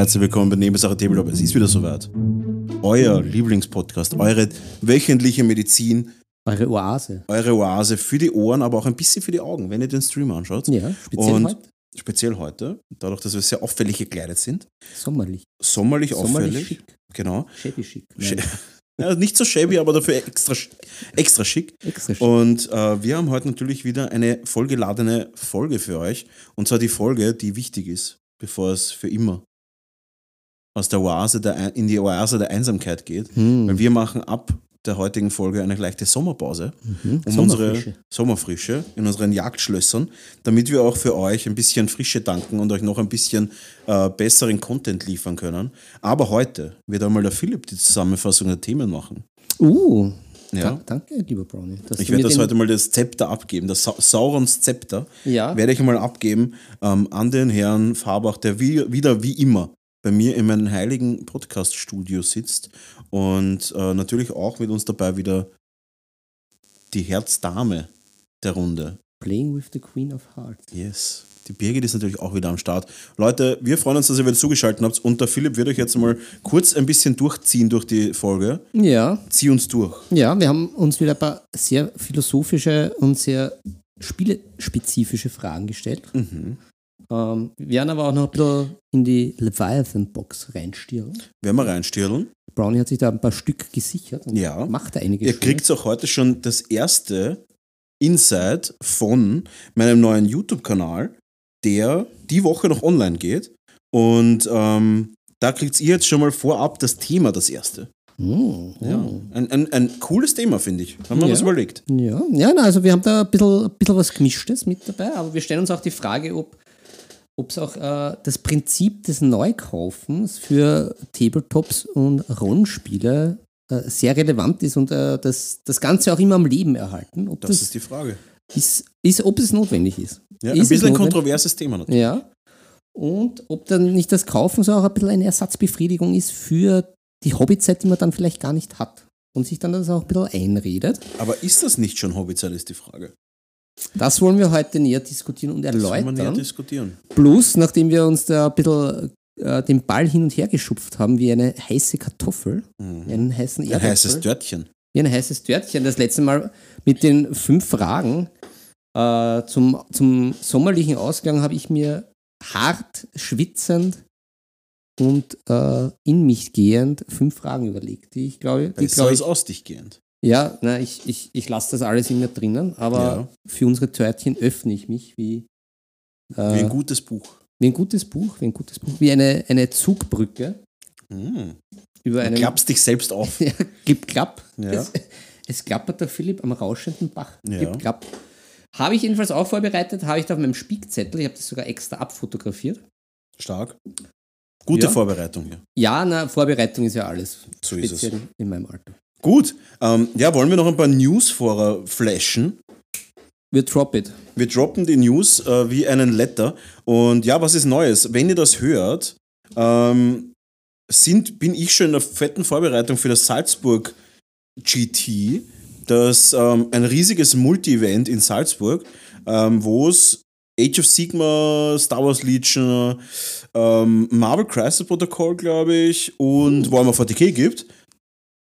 Herzlich willkommen bei Nebensache Tabletop. Es ist wieder soweit. Euer Lieblingspodcast, eure wöchentliche Medizin, Eure Oase. eure Oase für die Ohren, aber auch ein bisschen für die Augen, wenn ihr den Stream anschaut. Ja, speziell Und heute. speziell heute, dadurch, dass wir sehr auffällig gekleidet sind. Sommerlich. Sommerlich, Sommerlich auffällig. schick. Genau. Shabby schick. Ja, nicht so shabby, aber dafür extra, extra schick. extra schick. Und äh, wir haben heute natürlich wieder eine vollgeladene Folge für euch. Und zwar die Folge, die wichtig ist, bevor es für immer aus der Oase der, in die Oase der Einsamkeit geht. Hm. Weil wir machen ab der heutigen Folge eine leichte Sommerpause, Mhm. um Sommerfrische. unsere Sommerfrische in unseren Jagdschlössern, damit wir auch für euch ein bisschen Frische tanken und euch noch ein bisschen äh, besseren Content liefern können. Aber heute wird einmal der Philipp die Zusammenfassung der Themen machen. Uh, Ja. da, danke, lieber Brownie. Ich werde das heute mal das Zepter abgeben, das Sa Saurons Zepter. Ja. Werde ich mal abgeben ähm, an den Herrn Farbach, der wie, wieder wie immer bei mir in meinem heiligen Podcast-Studio sitzt und äh, natürlich auch mit uns dabei wieder die Herzdame der Runde. Playing with the Queen of Hearts. Yes. Die Birgit ist natürlich auch wieder am Start. Leute, wir freuen uns, dass ihr wieder zugeschaltet habt und der Philipp wird euch jetzt mal kurz ein bisschen durchziehen durch die Folge. Ja, Zieh uns durch. ja, wir haben uns wieder ein paar sehr philosophische und sehr spielespezifische Fragen gestellt. Mhm. Ähm, wir werden aber auch noch ein bisschen in die Leviathan-Box reinstieren. Werden wir reinstirlen. Brownie hat sich da ein paar Stück gesichert und Ja. macht da einige Ihr kriegt auch heute schon das erste Insight von meinem neuen YouTube-Kanal, der die Woche noch online geht. Und ähm, da kriegt ihr jetzt schon mal vorab das Thema, das erste. Mm, Ja. mm. Ein, ein, ein cooles Thema, finde ich. Haben wir Ja. was überlegt. Ja, ja also wir haben da ein bisschen, ein bisschen was Gemischtes mit dabei, aber wir stellen uns auch die Frage, ob ob es auch äh, das Prinzip des Neukaufens für Tabletops und Rollenspiele äh, sehr relevant ist und äh, das, das Ganze auch immer am Leben erhalten. Ob Das das, ist die Frage. ist, ist, ob es notwendig ist. Ja, Ist ein bisschen ein kontroverses Thema natürlich. Ja. Und ob dann nicht das Kaufen so auch ein bisschen eine Ersatzbefriedigung ist für die Hobbyzeit, die man dann vielleicht gar nicht hat. Und sich dann das auch ein bisschen einredet. Aber ist das nicht schon Hobbyzeit, ist die Frage. Das wollen wir heute näher diskutieren und Das wollen wir näher erläutern. diskutieren. Plus, nachdem wir uns da ein bisschen äh, den Ball hin und her geschupft haben, wie eine heiße Kartoffel, wie einen heißen Ein Erdäpfel, heißes Dörtchen. wie ein heißes Törtchen, das letzte Mal mit den fünf Fragen äh, zum, zum sommerlichen Ausgang habe ich mir hart, schwitzend und äh, in mich gehend fünf Fragen überlegt, die ich glaube, die Besser glaube als ich, aus dich gehend. Ja, na, ich, ich, ich lasse das alles in mir drinnen, aber Ja. für unsere Törtchen öffne ich mich wie, äh, Wie ein gutes Buch. wie ein gutes Buch, wie ein gutes Buch, wie eine, eine Zugbrücke Mm. über Du einen. klappst dich selbst auf. Ja, gib klapp. Ja. Es, es klappert der Philipp am rauschenden Bach. Ja. Gib klapp. Habe ich jedenfalls auch vorbereitet, habe ich da auf meinem Spickzettel, ich habe das sogar extra abfotografiert. Stark. Gute Ja. Vorbereitung hier. Ja, na, Vorbereitung ist ja alles. So ist es. in meinem Alter. Gut, ähm, ja, wollen wir noch ein paar News vorher flashen? Wir drop it. Wir droppen die News äh, wie einen Letter. Und ja, was ist Neues? Wenn ihr das hört, ähm, sind, bin ich schon in der fetten Vorbereitung für das Salzburg GT. Das ähm, ein riesiges Multi-Event in Salzburg, ähm, wo es Age of Sigma, Star Wars Legion, ähm, Marvel Crisis Protocol, glaube ich, und Warhammer 40k gibt.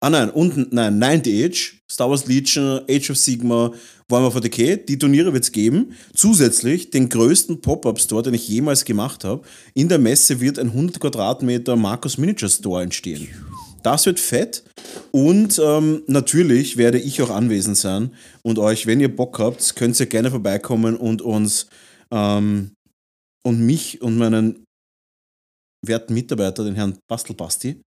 Ah nein, und nein, Ninth Age, Star Wars Legion, Age of Sigma, Warhammer 40k, die Turniere wird es geben. Zusätzlich den größten Pop-Up-Store, den ich jemals gemacht habe. In der Messe wird ein 100 Quadratmeter Markus Miniature Store entstehen. Das wird fett. Und ähm, natürlich werde ich auch anwesend sein. Und euch, wenn ihr Bock habt, könnt ihr gerne vorbeikommen und uns ähm, und mich und meinen werten Mitarbeiter, den Herrn Bastelbasti,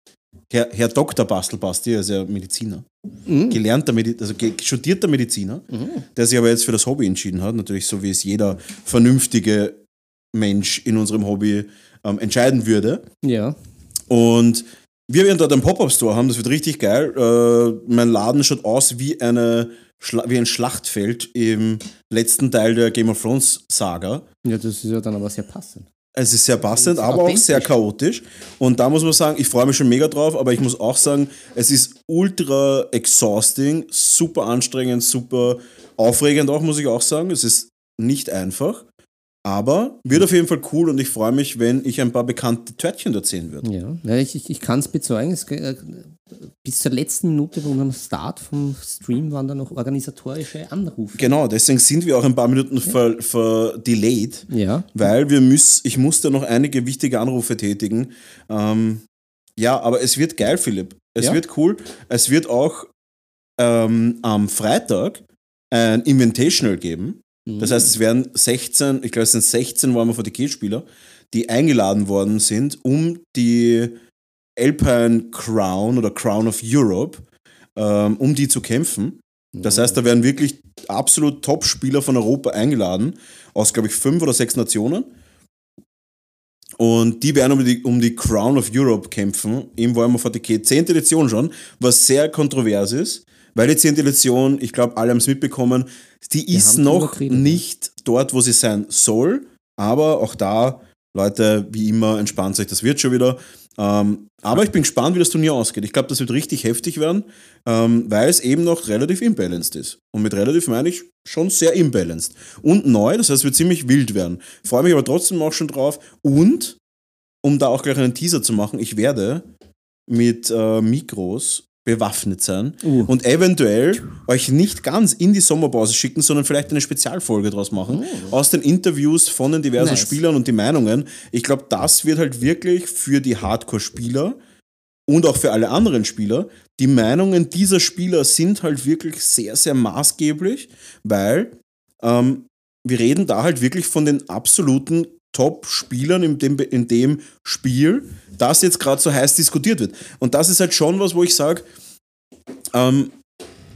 Herr, Herr Dr. Bastelbasti, er ist ja Mediziner, Mhm. gelernter, Medi also studierter Mediziner, der sich aber jetzt für das Hobby entschieden hat, natürlich so wie es jeder vernünftige Mensch in unserem Hobby ähm, entscheiden würde. Ja. Und wir werden dort einen Pop-Up-Store haben, das wird richtig geil. Äh, mein Laden schaut aus wie, eine, Schla wie ein Schlachtfeld im letzten Teil der Game of Thrones Saga. Ja, das ist ja dann aber sehr passend. Es ist sehr passend, aber auch sehr chaotisch. Und da muss man sagen, ich freue mich schon mega drauf, aber ich muss auch sagen, es ist ultra exhausting, super anstrengend, super aufregend auch, muss ich auch sagen. Es ist nicht einfach. Aber wird auf jeden Fall cool und ich freue mich, wenn ich ein paar bekannte Törtchen dort sehen würde. Ja, ja ich, ich, ich kann es bezeugen. Es, äh, bis zur letzten Minute bei unserem Start vom Stream waren da noch organisatorische Anrufe. Genau, deswegen sind wir auch ein paar Minuten ver, ver delayed, Ja. weil wir müssen, ich musste noch einige wichtige Anrufe tätigen. Ähm, ja, aber es wird geil, Philipp. Es Ja. wird cool. Es wird auch ähm, am Freitag ein Invitational geben. Das heißt, es werden 16, ich glaube, es sind 16 Warhammer 40k-Spieler, die eingeladen worden sind, um die Alpine Crown oder Crown of Europe, ähm, um die zu kämpfen. Das heißt, da werden wirklich absolut Top-Spieler von Europa eingeladen, aus, glaube ich, fünf oder sechs Nationen. Und die werden um die, um die Crown of Europe kämpfen im Warhammer 40k. 10. Edition schon, was sehr kontrovers ist, weil die 10. Edition, ich glaube, alle haben es mitbekommen, die ist haben drüber noch nicht dort, wo sie sein soll. Aber auch da, Leute, wie immer, entspannt euch, das wird schon wieder. Ähm, aber ich bin gespannt, wie das Turnier ausgeht. Ich glaube, das wird richtig heftig werden, ähm, weil es eben noch relativ imbalanced ist. Und mit relativ meine ich schon sehr imbalanced. Und neu, das heißt, es wird ziemlich wild werden. Freue mich aber trotzdem auch schon drauf. Und, um da auch gleich einen Teaser zu machen, ich werde mit äh, Mikros bewaffnet sein Uh. und eventuell euch nicht ganz in die Sommerpause schicken, sondern vielleicht eine Spezialfolge draus machen. Aus den Interviews von den diversen Nice. Spielern und die Meinungen. Ich glaube, das wird halt wirklich für die Hardcore-Spieler und auch für alle anderen Spieler, die Meinungen dieser Spieler sind halt wirklich sehr, sehr maßgeblich, weil ähm, wir reden da halt wirklich von den absoluten Top-Spielern in dem, in dem Spiel, das jetzt gerade so heiß diskutiert wird. Und das ist halt schon was, wo ich sage, ähm,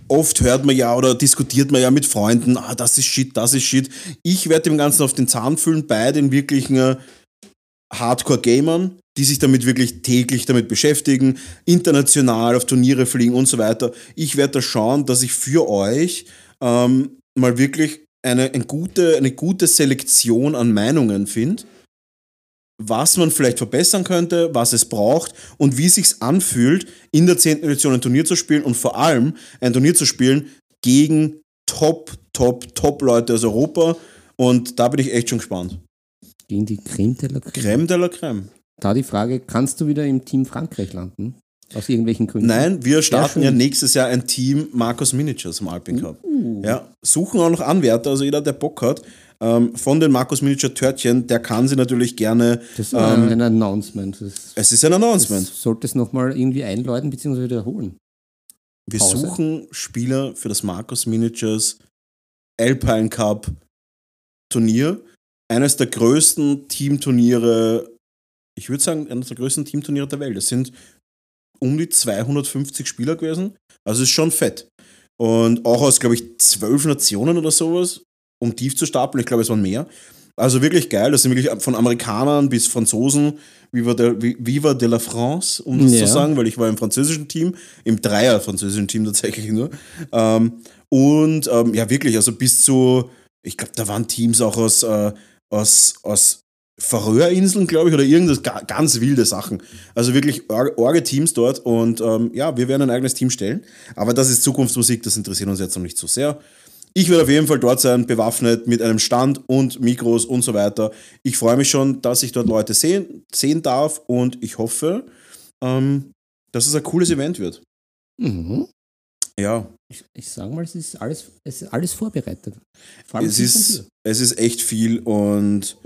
oft hört man ja oder diskutiert man ja mit Freunden, ah, das ist Shit, das ist Shit. Ich werde dem Ganzen auf den Zahn fühlen bei den wirklichen äh, Hardcore-Gamern, die sich damit wirklich täglich damit beschäftigen, international auf Turniere fliegen und so weiter. Ich werde da schauen, dass ich für euch ähm, mal wirklich eine, eine, gute, eine gute Selektion an Meinungen finde, was man vielleicht verbessern könnte, was es braucht und wie es sich anfühlt, in der 10. Edition ein Turnier zu spielen und vor allem ein Turnier zu spielen gegen Top, Top, Top-Leute aus Europa. Und da bin ich echt schon gespannt. Gegen die Creme de la Creme. Crème de la Crème. Da die Frage, kannst du wieder im Team Frankreich landen? Aus irgendwelchen Gründen? Nein, wir starten ja nächstes Jahr ein Team Marcos Miniatures im Alpin Cup. Ja, suchen auch noch Anwärter, also jeder, der Bock hat, ähm, von den Marcos Miniature Törtchen, der kann sie natürlich gerne. Das ist ähm, ein Announcement. Das, es ist ein Announcement. sollte es nochmal irgendwie einläuten bzw. wiederholen. Wir Pause. suchen Spieler für das Marcos Miniatures Alpine Cup Turnier. Eines der größten Teamturniere, ich würde sagen, eines der größten Teamturniere der Welt. Es sind um die 250 Spieler gewesen. Also es ist schon fett. Und auch aus, glaube ich, zwölf Nationen oder sowas, um tief zu stapeln. Ich glaube, es waren mehr. Also wirklich geil. Das sind wirklich von Amerikanern bis Franzosen, Viva de, Viva de la France, um das Ja. zu sagen, weil ich war im französischen Team, im Dreier französischen Team tatsächlich nur. Ähm, und ähm, ja, wirklich, also bis zu, ich glaube, da waren Teams auch aus, äh, aus, aus Färöerinseln, glaube ich, oder irgendwas, ga- ganz wilde Sachen. Also wirklich or- orge Teams dort und ähm, ja, wir werden ein eigenes Team stellen. Aber das ist Zukunftsmusik, das interessiert uns jetzt noch nicht so sehr. Ich werde auf jeden Fall dort sein, bewaffnet mit einem Stand und Mikros und so weiter. Ich freue mich schon, dass ich dort Leute sehen, sehen darf und ich hoffe, ähm, dass es ein cooles Event wird. Mhm. Ja, Ich, ich sage mal, es ist alles, es ist alles vorbereitet. Vor allem es ist, es ist echt viel und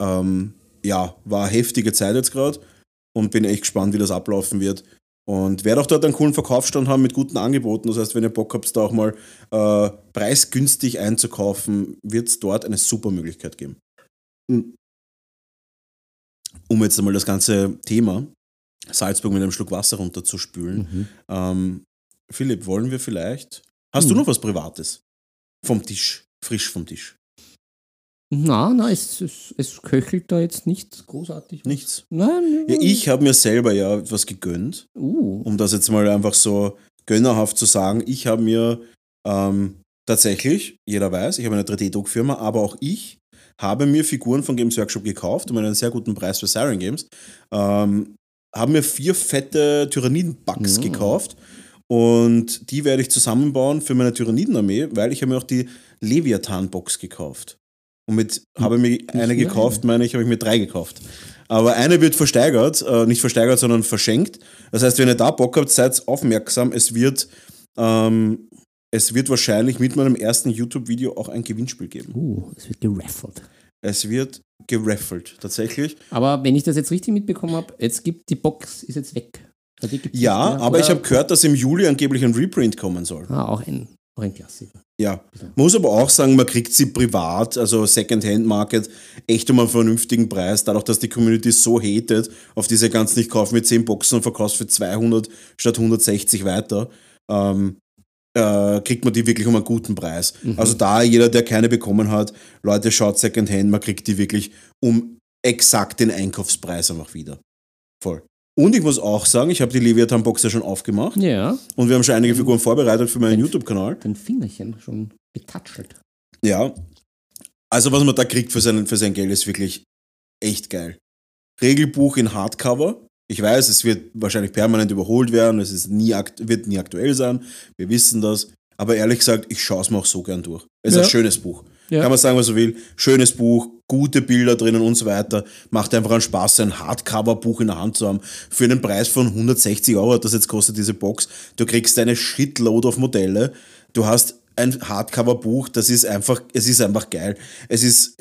ähm, ja, war heftige Zeit jetzt gerade und bin echt gespannt, wie das ablaufen wird. Und werde auch dort einen coolen Verkaufsstand haben mit guten Angeboten. Das heißt, wenn ihr Bock habt, da auch mal äh, preisgünstig einzukaufen, wird es dort eine super Möglichkeit geben. Um jetzt einmal das ganze Thema Salzburg mit einem Schluck Wasser runterzuspülen. Mhm. Ähm, Philipp, wollen wir vielleicht. Hast du Hm. noch was Privates? Vom Tisch, frisch vom Tisch. Na, na, es, es, es köchelt da jetzt nicht großartig. Nichts. Nein, Ja, ich habe mir selber ja etwas gegönnt, Uh, um das jetzt mal einfach so gönnerhaft zu sagen. Ich habe mir ähm, tatsächlich, jeder weiß, ich habe eine 3D-Druckfirma, aber auch ich habe mir Figuren von Games Workshop gekauft um einen sehr guten Preis für Siren Games. Ähm, habe mir vier fette Tyranniden-Bugs Mhm. gekauft und die werde ich zusammenbauen für meine Tyrannidenarmee, weil ich habe mir auch die Leviathan-Box gekauft. Und mit habe ich mir eine gekauft, meine ich, habe ich mir drei gekauft. Aber eine wird versteigert, äh, nicht versteigert, sondern verschenkt. Das heißt, wenn ihr da Bock habt, seid aufmerksam. Es wird, ähm, es wird wahrscheinlich mit meinem ersten YouTube-Video auch ein Gewinnspiel geben. Uh, es wird geraffelt. Es wird geraffelt, tatsächlich. Aber wenn ich das jetzt richtig mitbekommen habe, jetzt gibt die Box ist jetzt weg. Also Ja, aber ich habe gehört, dass im Juli angeblich ein Reprint kommen soll. Ah, auch ein, auch ein Klassiker. Ja, muss aber auch sagen, man kriegt sie privat, also Second-Hand-Market, echt um einen vernünftigen Preis, dadurch, dass die Community so hatet auf diese ganzen, ich kaufe mir 10 Boxen und verkaufst für 200 statt 160 weiter, ähm, äh, kriegt man die wirklich um einen guten Preis. Also da jeder, der keine bekommen hat, Leute, schaut Second-Hand, man kriegt die wirklich um exakt den Einkaufspreis einfach wieder. Voll. Und ich muss auch sagen, ich habe die Leviathan-Box ja schon aufgemacht Ja, und wir haben schon einige Figuren vorbereitet für meinen YouTube-Kanal. dein Fingerchen schon getatschelt. Ja. Also, was man da kriegt für sein, für sein Geld, ist wirklich echt geil. Regelbuch in Hardcover. Ich weiß, es wird wahrscheinlich permanent überholt werden, es ist nie wird nie aktuell sein. Wir wissen das. Aber ehrlich gesagt, ich schaue es mir auch so gern durch. Es ist Ja. ein schönes Buch. Ja. Kann man sagen, was man will. Schönes Buch, gute Bilder drinnen und so weiter. Macht einfach einen Spaß, ein Hardcover-Buch in der Hand zu haben. Für einen Preis von 160 Euro, hat das jetzt kostet diese Box. Du kriegst eine Shitload of Modelle. Du hast ein Hardcover-Buch, das ist einfach, es ist einfach geil. Es ist,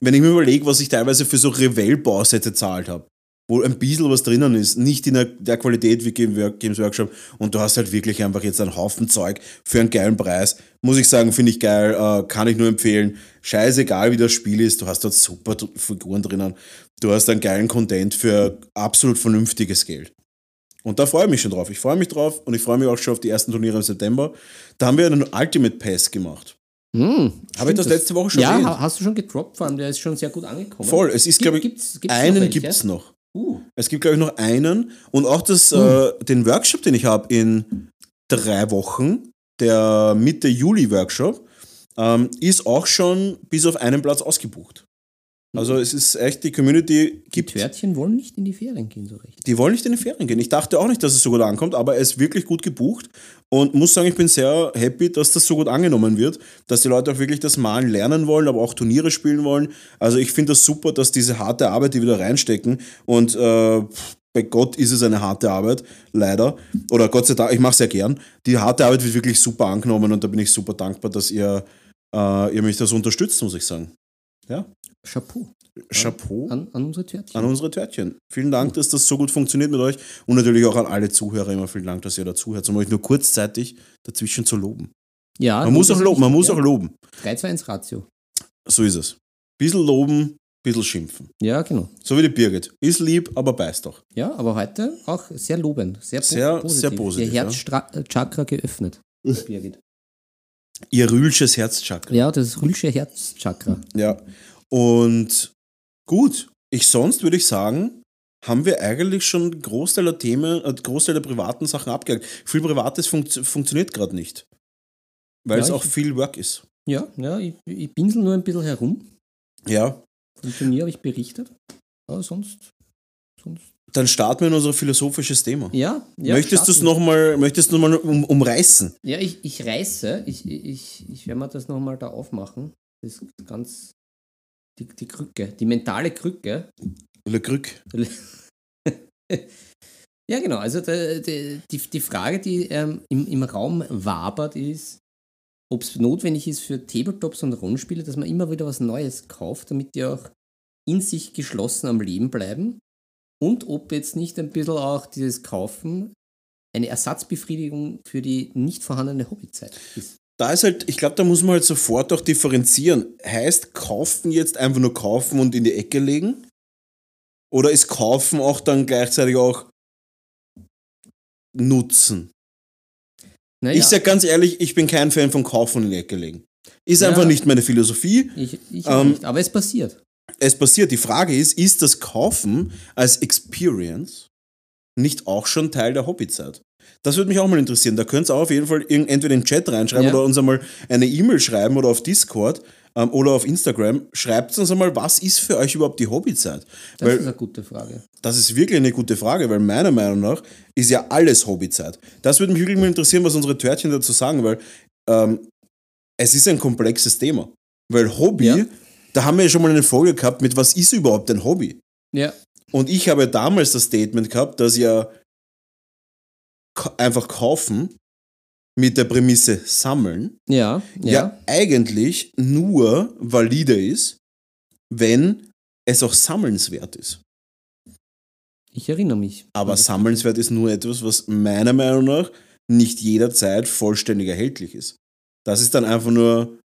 wenn ich mir überlege, was ich teilweise für so Revell-Bausätze zahlt habe, wo ein bisschen was drinnen ist, nicht in der, der Qualität wie Games Workshop und du hast halt wirklich einfach jetzt einen Haufen Zeug für einen geilen Preis. Muss ich sagen, finde ich geil, äh, kann ich nur empfehlen. Scheißegal, wie das Spiel ist, du hast dort super Figuren drinnen. Du hast einen geilen Content für absolut vernünftiges Geld. Und da freue ich mich schon drauf. Ich freue mich drauf und ich freue mich auch schon auf die ersten Turniere im September. Da haben wir einen Ultimate Pass gemacht. Hm, Habe ich das letzte Woche schon Ja, erwähnt? ha- hast du schon gedroppt, vor allem der ist schon sehr gut angekommen. Voll, es ist, Gibt- glaube ich, gibt's- gibt's einen gibt es noch. Uh, Es gibt, glaube ich, noch einen. Und auch das, äh, den Workshop, den ich habe in drei Wochen, der Mitte Juli-Workshop, ähm, ist auch schon bis auf einen Platz ausgebucht. Also es ist echt, die Community die gibt, Törtchen wollen nicht in die Ferien gehen, so recht. die wollen nicht in die Ferien gehen. Ich dachte auch nicht, dass es so gut ankommt, aber er ist wirklich gut gebucht und muss sagen, ich bin sehr happy, dass das so gut angenommen wird, dass die Leute auch wirklich das Malen lernen wollen, aber auch Turniere spielen wollen. Also ich finde das super, dass diese harte Arbeit, die wir da reinstecken und äh, bei Gott ist es eine harte Arbeit, leider. Oder Gott sei Dank, ich mache es sehr gern. Die harte Arbeit wird wirklich super angenommen und da bin ich super dankbar, dass ihr, äh, ihr mich das unterstützt, muss ich sagen. Ja, Chapeau Chapeau an, an unsere Törtchen. an unsere Törtchen. Vielen Dank, dass das so gut funktioniert mit euch und natürlich auch an alle Zuhörer immer vielen Dank, dass ihr dazuhört, um euch nur kurzzeitig dazwischen zu loben. ja, Man muss auch loben, man muss auch loben. 3, 2, 1 Ratio. So ist es. Bisschen loben, bisschen schimpfen. Ja, genau. So wie die Birgit. Ist lieb, aber beißt doch. Ja, aber heute auch sehr lobend. Sehr, Sehr- positiv. sehr positiv, Ihr Herzchakra geöffnet. Birgit. Ihr rühlsches Herzchakra. Ja, das Rülsche Herzchakra. Ja. Und gut, ich sonst würde ich sagen, haben wir eigentlich schon Großteil der Themen, äh, Großteil der privaten Sachen abgehakt. Viel Privates funkt, funktioniert gerade nicht. Weil Ja, es auch viel Work ist. Ja, ja ich, ich pinsel nur ein bisschen herum. Ja, Vom Turnier habe ich berichtet. Aber sonst. sonst Dann starten wir in unser philosophisches Thema. ja, ja. möchtest du es nochmal möchtest du noch mal um, umreißen? Ja, ich, ich reiße. Ich, ich, ich werde mir das nochmal da aufmachen. Das ist ganz. Die, die Krücke, die mentale Krücke. Le Krück. Ja, genau. Also die, die, die, Frage, die ähm, im, im Raum wabert, ist, ob es notwendig ist für Tabletops und Rollenspiele, dass man immer wieder was Neues kauft, damit die auch in sich geschlossen am Leben bleiben. Und ob jetzt nicht ein bisschen auch dieses Kaufen eine Ersatzbefriedigung für die nicht vorhandene Hobbyzeit ist. Da ist halt, ich glaube, da muss man halt sofort auch differenzieren. Heißt kaufen jetzt einfach nur kaufen und in die Ecke legen? Oder ist kaufen auch dann gleichzeitig auch nutzen? Naja, Ich sag ganz ehrlich, ich bin kein Fan von kaufen und in die Ecke legen. Ist Ja. einfach nicht meine Philosophie. ich, ich ähm, nicht, aber es passiert. Es passiert. Die Frage ist, ist das Kaufen als Experience nicht auch schon Teil der Hobbyzeit? Das würde mich auch mal interessieren. Da könnt ihr auch auf jeden Fall entweder in den Chat reinschreiben Ja. oder uns einmal eine E-Mail schreiben oder auf Discord ähm, oder auf Instagram. Schreibt uns einmal, was ist für euch überhaupt die Hobbyzeit? Das Weil ist eine gute Frage. das ist wirklich eine gute Frage, weil meiner Meinung nach ist ja alles Hobbyzeit. Das würde mich wirklich mal interessieren, was unsere Törtchen dazu sagen, weil ähm, es ist ein komplexes Thema. Weil Hobby, Ja. da haben wir ja schon mal eine Folge gehabt mit, was ist überhaupt ein Hobby? Ja. Und ich habe damals das Statement gehabt, dass ja einfach kaufen mit der Prämisse sammeln Ja, ja. ja. eigentlich nur valide ist, wenn es auch sammelnswert ist. Ich erinnere mich. Aber sammelnswert ist nur etwas, was meiner Meinung nach nicht jederzeit vollständig erhältlich ist. Das ist dann einfach nur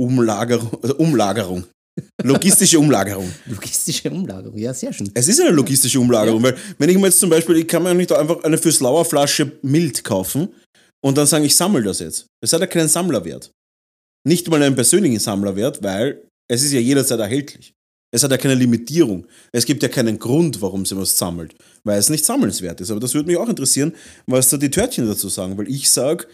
Umlagerung, also Umlagerung. Logistische Umlagerung. Logistische Umlagerung, ja, sehr schön. Es ist eine logistische Umlagerung, weil wenn ich mir jetzt zum Beispiel, ich kann mir nicht einfach eine fürs Lauer Flasche Mild kaufen und dann sagen, ich sammle das jetzt. Das hat ja keinen Sammlerwert. Nicht mal einen persönlichen Sammlerwert, weil es ist ja jederzeit erhältlich. Es hat ja keine Limitierung. Es gibt ja keinen Grund, warum sie was sammelt, weil es nicht sammelnswert ist. Aber das würde mich auch interessieren, was da die Törtchen dazu sagen, weil ich sage,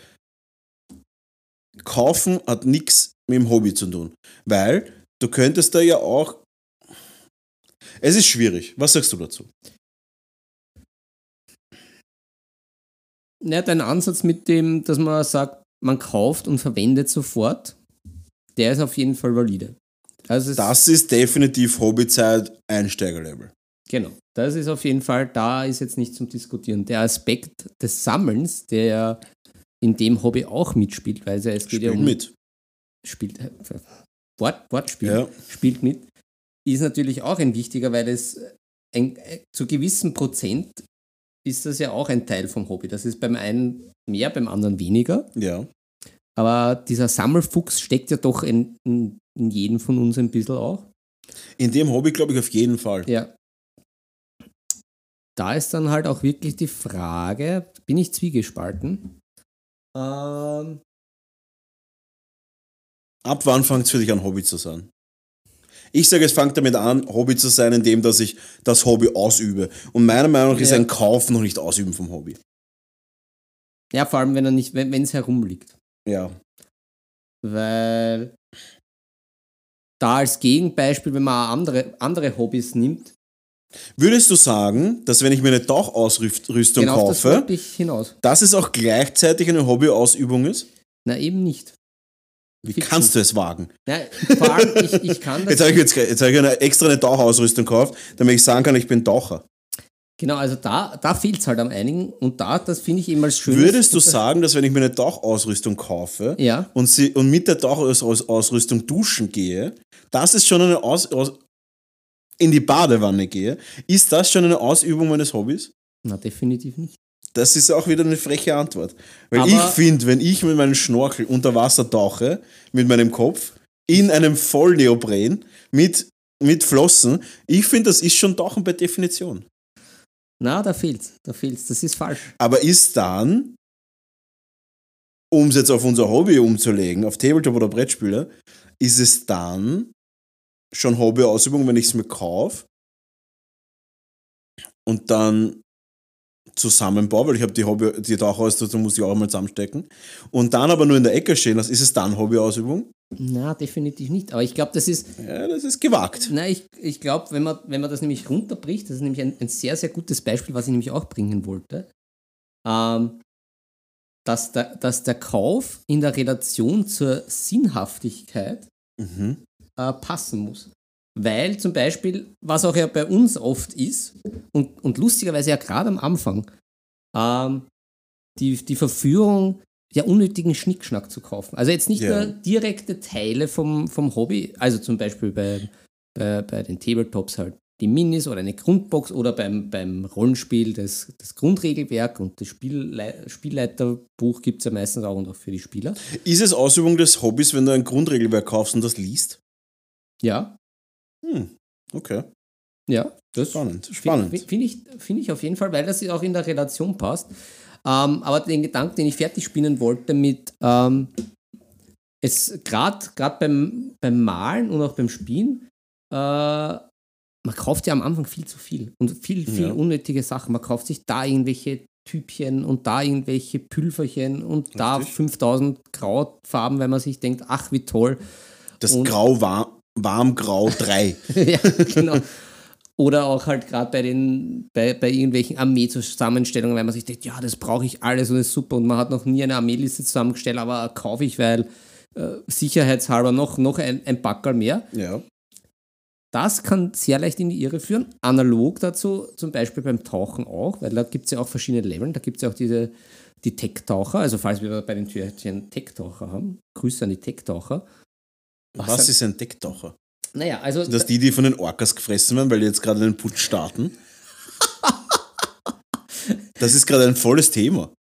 kaufen hat nichts mit dem Hobby zu tun. Weil du könntest da ja auch. Es ist schwierig. Was sagst du dazu? Ja, dein Ansatz mit dem, dass man sagt, man kauft und verwendet sofort, der ist auf jeden Fall valide. Also Das ist definitiv Hobbyzeit Einsteigerlevel. genau, das ist auf jeden Fall, da ist jetzt nicht zum Diskutieren. Der Aspekt des Sammelns, der in dem Hobby auch mitspielt, weil es ja- es geht ja Spielt um mit. spielt äh, Wort, Wortspiel Ja. spielt mit, ist natürlich auch ein wichtiger, weil es ein, äh, zu gewissen Prozent ist das ja auch ein Teil vom Hobby. Das ist beim einen mehr, beim anderen weniger. Ja. Aber dieser Sammelfuchs steckt ja doch in, in, in jedem von uns ein bisschen auch. In dem Hobby glaube ich auf jeden Fall. Ja. Da ist dann halt auch wirklich die Frage, bin ich zwiegespalten? Ähm, Ab wann fängt es für dich an, Hobby zu sein? Ich sage, es fängt damit an, Hobby zu sein, indem dass ich das Hobby ausübe. Und meiner Meinung nach ist Ja. ein Kauf noch nicht Ausüben vom Hobby. ja, vor allem, wenn er nicht, wenn es herumliegt. Ja. Weil da als Gegenbeispiel, wenn man andere, andere Hobbys nimmt, Würdest du sagen, dass wenn ich mir eine Tauchausrüstung genau auf das kaufe, ich hinaus. dass es auch gleichzeitig eine Hobbyausübung ist? Na, eben nicht. Wie Fiction. kannst du es wagen? Na, vor allem, ich, ich kann das. Jetzt habe ich, jetzt, jetzt hab ich eine extra eine Tauchausrüstung gekauft, damit ich sagen kann, ich bin Taucher. Genau, also da, da fehlt es halt am einigen und da, das finde ich immer als schön. Würdest du sagen, dass wenn ich mir eine Tauchausrüstung kaufe Ja, und, sie, und mit der Tauchausrüstung duschen gehe, das ist schon eine Aus, aus in die Badewanne gehe, ist das schon eine Ausübung meines Hobbys? na, definitiv nicht. Das ist auch wieder eine freche Antwort. Weil Aber- ich finde, wenn ich mit meinem Schnorchel unter Wasser tauche, mit meinem Kopf, in einem Vollneopren, mit, mit Flossen, ich finde, das ist schon Tauchen per Definition. Na, da fehlt's. Da fehlt's. Das ist falsch. Aber ist dann, um es jetzt auf unser Hobby umzulegen, auf Tabletop oder Brettspiele, ist es dann schon Hobbyausübung, wenn ich es mir kaufe und dann zusammenbaue, weil ich habe die Hobby, die Tauchausrüstung muss ich auch mal zusammenstecken und dann aber nur in der Ecke stehen lasse, ist es dann Hobbyausübung? Na, definitiv nicht. Aber ich glaube, das ist. Ja, das ist gewagt. Na, ich, ich glaube, wenn man, wenn man das nämlich runterbricht, das ist nämlich ein, ein sehr, sehr gutes Beispiel, was ich nämlich auch bringen wollte. Ähm, dass, der, dass der Kauf in der Relation zur Sinnhaftigkeit Mhm. äh, passen muss. Weil zum Beispiel, was auch ja bei uns oft ist, und, und lustigerweise ja gerade am Anfang, ähm, die, die Verführung, ja unnötigen Schnickschnack zu kaufen. Also jetzt nicht Ja. nur direkte Teile vom, vom Hobby, also zum Beispiel bei, bei, bei den Tabletops halt die Minis oder eine Grundbox oder beim, beim Rollenspiel das, das Grundregelwerk und das Spiellei Spielleiterbuch gibt es ja meistens auch und auch für die Spieler. Ist es Ausübung des Hobbys, wenn du ein Grundregelwerk kaufst und das liest? Ja, Hm. Okay. ja, das Spannend. Spannend. Finde ich, find ich auf jeden Fall, weil das auch in der Relation passt. Ähm, aber den Gedanken, den ich fertig spinnen wollte mit ähm, es gerade beim, beim Malen und auch beim Spielen, äh, man kauft ja am Anfang viel zu viel und viel, viel Ja. unnötige Sachen. Man kauft sich da irgendwelche Typchen und da irgendwelche Pülferchen und da Richtig. 5000 Graufarben, weil man sich denkt, ach wie toll. Das Und- Grau war, Warmgrau 3. ja, genau. Oder auch halt gerade bei den, bei, bei irgendwelchen Armee-Zusammenstellungen, weil man sich denkt, ja, das brauche ich alles und das ist super und man hat noch nie eine Armeeliste zusammengestellt, aber kaufe ich, weil äh, sicherheitshalber noch, noch ein, ein Backerl mehr. ja. das kann sehr leicht in die Irre führen. Analog dazu, zum Beispiel beim Tauchen auch, weil da gibt es ja auch verschiedene Leveln. Da gibt es ja auch diese, die Tech-Taucher, also falls wir bei den Türchen Tech-Taucher haben, Grüße an die Tech-Taucher. Was, Was ist ein Decktaucher? Naja, also. Sind das die, die von den Orcas gefressen werden, weil die jetzt gerade den Putsch starten? das ist gerade ein volles Thema.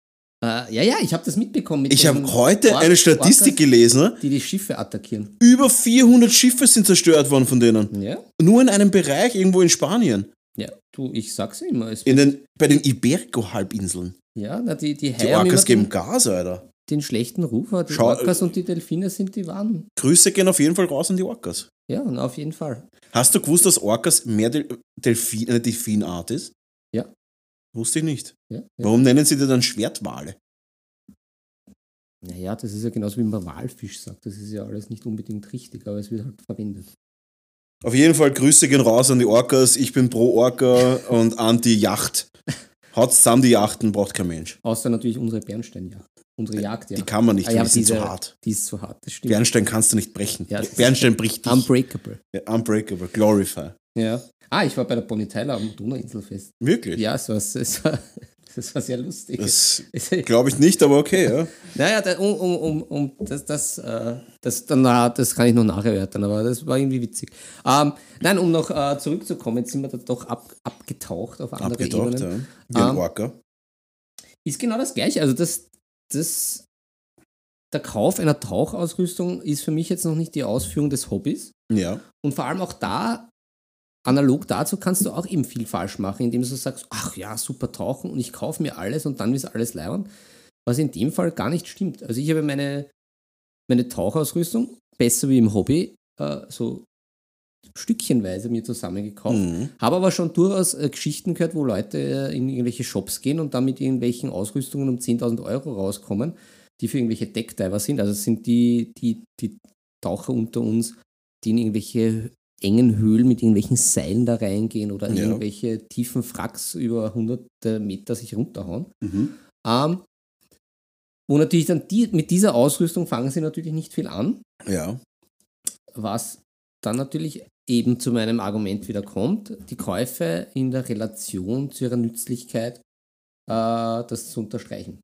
Äh, ja, ja, ich habe das mitbekommen. Mit ich habe heute Ork eine Statistik Orcas, gelesen. Die die Schiffe attackieren. Über 400 Schiffe sind zerstört worden von denen. Ja. Nur in einem Bereich irgendwo in Spanien. Ja, du, ich sag's immer. in den, bei den Iberico-Halbinseln. Ja, na, die, die, die Orcas geben Gas, Alter den schlechten Ruf hat. Die Schau, Orcas und die Delfine sind die Wahren. Grüße gehen auf jeden Fall raus an die Orcas. Ja, auf jeden Fall. Hast du gewusst, dass Orcas mehr Del Delfin, eine Delfinart ist? Ja. Wusste ich nicht. Ja, ja. Warum nennen sie die dann Schwertwale? Naja, das ist ja genauso wie man Walfisch sagt. Das ist ja alles nicht unbedingt richtig, aber es wird halt verwendet. Auf jeden Fall Grüße gehen raus an die Orcas. Ich bin pro Orca und anti-Yacht. Haut zusammen die Yachten, braucht kein Mensch. Außer natürlich unsere Bernsteinjacht. Unsere äh, Jagd, ja. Die kann man nicht, ah, ja, die sind zu hart. Die ist zu hart, das stimmt. Bernstein kannst du nicht brechen. Ja, Bernstein bricht dich. Unbreakable. Ja, unbreakable, glorify. Ja. Ah, ich war bei der Boniteiler am Donauinselfest. Wirklich? Ja, es war, es war, das war sehr lustig. Das glaube ich nicht, aber okay, ja. naja, da, um, um, um, das, das, äh, das, dann, das kann ich noch nacherörtern, aber das war irgendwie witzig. Ähm, nein, um noch äh, zurückzukommen, jetzt sind wir da doch ab, abgetaucht auf andere abgetaucht, Ebenen. Ja. Wie ein ähm, Orca. Ist genau das Gleiche. Also das, das der Kauf einer Tauchausrüstung ist für mich jetzt noch nicht die Ausführung des Hobbys. Ja. Und vor allem auch da, analog dazu, kannst du auch eben viel falsch machen, indem du so sagst, ach ja, super tauchen und ich kaufe mir alles und dann ist alles leibend. Was in dem Fall gar nicht stimmt. Also ich habe meine, meine Tauchausrüstung, besser wie im Hobby, äh, so stückchenweise mir zusammengekauft. Mhm. Habe aber schon durchaus äh, Geschichten gehört, wo Leute äh, in irgendwelche Shops gehen und dann mit irgendwelchen Ausrüstungen um 10.000 Euro rauskommen die für irgendwelche Deckdiver sind. Also es sind die, die, die Taucher unter uns, die in irgendwelche engen Höhlen mit irgendwelchen Seilen da reingehen oder ja. irgendwelche tiefen Fracks über hunderte Meter sich runterhauen. Mhm. Ähm, wo natürlich dann die, mit dieser Ausrüstung fangen sie natürlich nicht viel an. Ja. Was dann natürlich eben zu meinem Argument wieder kommt, die Käufe in der Relation zu ihrer Nützlichkeit, äh, das zu unterstreichen.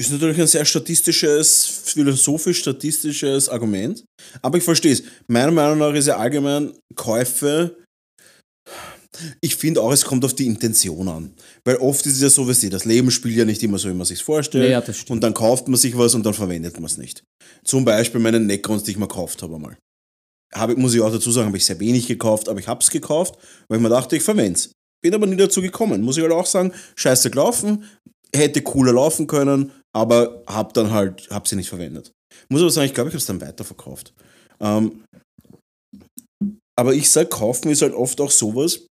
Ist natürlich ein sehr statistisches, philosophisch-statistisches Argument. Aber ich verstehe es. Meiner Meinung nach ist ja allgemein Käufe. Ich finde auch, es kommt auf die Intention an. Weil oft ist es ja so, wie sie, das Leben spielt ja nicht immer so, wie man sich vorstellt. Ja, ja, und dann kauft man sich was und dann verwendet man es nicht. Zum Beispiel meine Neckrons, die ich mal gekauft habe einmal. Habe, muss ich auch dazu sagen, habe ich sehr wenig gekauft, aber ich habe es gekauft, weil ich mir dachte, ich verwende es. Bin aber nie dazu gekommen. Muss ich halt auch sagen, scheiße gelaufen, hätte cooler laufen können, aber hab dann halt, hab sie nicht verwendet. Muss aber sagen, ich glaube, ich habe es dann weiterverkauft. Ähm, aber ich sage, kaufen ist halt oft auch sowas.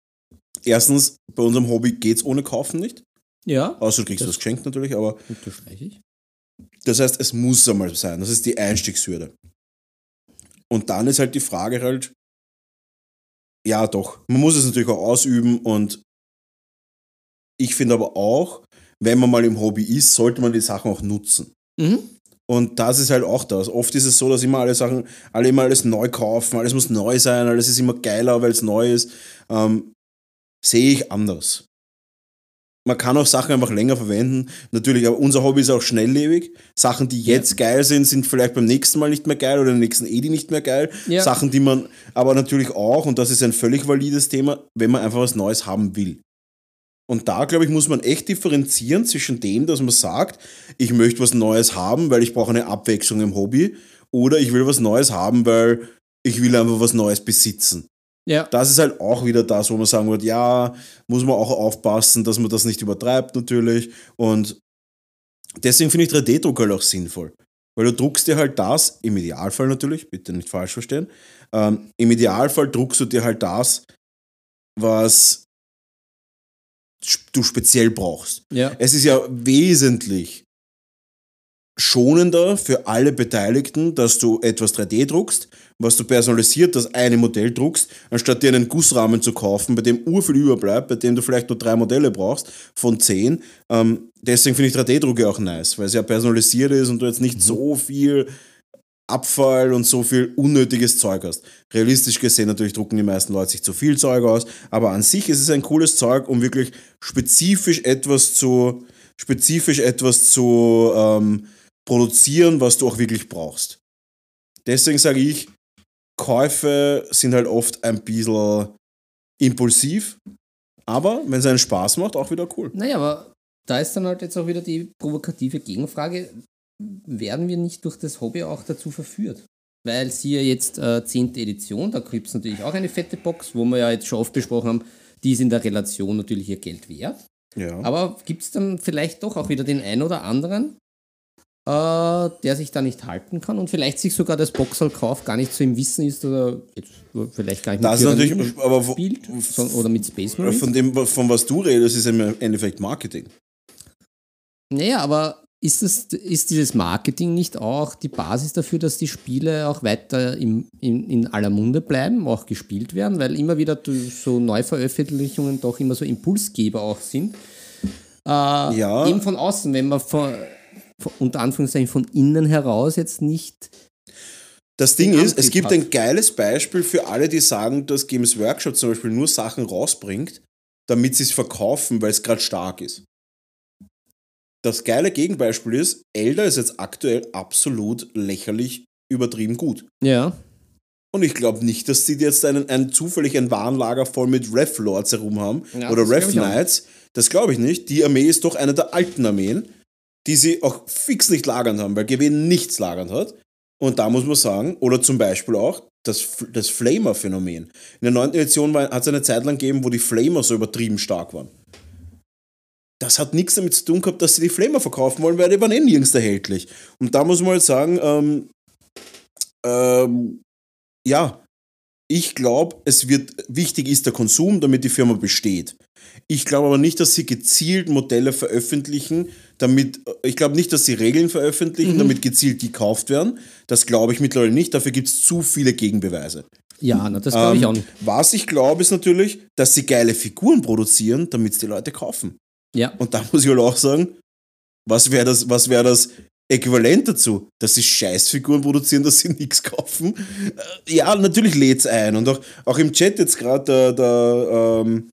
Erstens, bei unserem Hobby geht es ohne Kaufen nicht. Ja. Außer du kriegst das, was geschenkt natürlich, aber. ich. Das heißt, es muss einmal sein. Das ist die Einstiegshürde. Und dann ist halt die Frage halt, ja doch, man muss es natürlich auch ausüben und ich finde aber auch, wenn man mal im Hobby ist, sollte man die Sachen auch nutzen. Mhm. Und das ist halt auch das. Oft ist es so, dass immer alle Sachen, alle immer alles neu kaufen, alles muss neu sein, alles ist immer geiler, weil es neu ist. Ähm, sehe ich anders. Man kann auch Sachen einfach länger verwenden. Natürlich, aber unser Hobby ist auch schnelllebig. Sachen, die jetzt ja. geil sind, sind vielleicht beim nächsten Mal nicht mehr geil oder im nächsten Edi nicht mehr geil. Ja. Sachen, die man aber natürlich auch, und das ist ein völlig valides Thema, wenn man einfach was Neues haben will. Und da, glaube ich, muss man echt differenzieren zwischen dem, dass man sagt, ich möchte was Neues haben, weil ich brauche eine Abwechslung im Hobby, oder ich will was Neues haben, weil ich will einfach was Neues besitzen. Ja. Das ist halt auch wieder das, wo man sagen wird, ja, muss man auch aufpassen, dass man das nicht übertreibt natürlich. Und deswegen finde ich 3D-Druck halt auch sinnvoll. Weil du druckst dir halt das, im Idealfall natürlich, bitte nicht falsch verstehen, ähm, im Idealfall druckst du dir halt das, was du speziell brauchst. Ja. Es ist ja wesentlich schonender für alle Beteiligten, dass du etwas 3D druckst, was du personalisiert, das eine Modell druckst, anstatt dir einen Gussrahmen zu kaufen, bei dem urviel überbleibt, bei dem du vielleicht nur drei Modelle brauchst von zehn. Ähm, deswegen finde ich 3D-Drucke auch nice, weil es ja personalisiert ist und du jetzt nicht mhm. so viel Abfall und so viel unnötiges Zeug hast. Realistisch gesehen natürlich drucken die meisten Leute sich zu viel Zeug aus, aber an sich ist es ein cooles Zeug, um wirklich spezifisch etwas zu, spezifisch etwas zu ähm, produzieren, was du auch wirklich brauchst. Deswegen sage ich, Käufe sind halt oft ein bisschen impulsiv, aber wenn es einen Spaß macht, auch wieder cool. Naja, aber da ist dann halt jetzt auch wieder die provokative Gegenfrage, werden wir nicht durch das Hobby auch dazu verführt? Weil sie ja jetzt äh, 10. Edition, da gibt es natürlich auch eine fette Box, wo wir ja jetzt schon oft besprochen haben, die ist in der Relation natürlich ihr Geld wert. Ja. Aber gibt es dann vielleicht doch auch wieder den einen oder anderen, äh, der sich da nicht halten kann und vielleicht sich sogar das Boxerkauf gar nicht so im Wissen ist oder jetzt vielleicht gar nicht Das ist Pyramiden natürlich, aber wo- spielt oder mit Space Marines. von dem, von was du redest, ist im Endeffekt Marketing. Naja, aber ist, das, ist dieses Marketing nicht auch die Basis dafür, dass die Spiele auch weiter im, in, in aller Munde bleiben, auch gespielt werden? Weil immer wieder so Neuveröffentlichungen doch immer so Impulsgeber auch sind. Äh, Ja. Eben von außen, wenn man von, von, unter Anführungszeichen von innen heraus jetzt nicht. Das Ding ist, es gibt hat. ein geiles Beispiel für alle, die sagen, dass Games Workshop zum Beispiel nur Sachen rausbringt, damit sie es verkaufen, weil es gerade stark ist. Das geile Gegenbeispiel ist, Elder ist jetzt aktuell absolut lächerlich übertrieben gut. Ja. Und ich glaube nicht, dass sie jetzt einen, einen zufällig ein Warenlager voll mit Rev Lords herum haben Ja, oder das Rev glaub ich auch. Knights. Das glaube ich nicht. Die Armee ist doch eine der alten Armeen, die sie auch fix nicht lagern haben, weil GW nichts lagern hat. Und da muss man sagen, oder zum Beispiel auch das, das Flamer-Phänomen. In der 9. Edition hat es eine Zeit lang gegeben, wo die Flamer so übertrieben stark waren. Das hat nichts damit zu tun gehabt, dass sie die Flamer verkaufen wollen, weil die waren eh nirgends erhältlich. Und da muss man halt sagen, ähm, ähm, ja, ich glaube, es wird wichtig ist der Konsum, damit die Firma besteht. Ich glaube aber nicht, dass sie gezielt Modelle veröffentlichen, damit ich glaube nicht, dass sie Regeln veröffentlichen, damit gezielt gekauft werden. Das glaube ich mittlerweile nicht. Dafür gibt es zu viele Gegenbeweise. Ja, na, das glaube ich Ähm, auch nicht. Was ich glaube, ist natürlich, dass sie geile Figuren produzieren, damit die Leute kaufen. Ja. Und da muss ich halt auch sagen, was wäre das, was wäre das Äquivalent dazu? Dass sie Scheißfiguren produzieren, dass sie nichts kaufen? Äh, Ja, natürlich lädt es ein. Und auch, auch im Chat jetzt gerade der, der, ähm,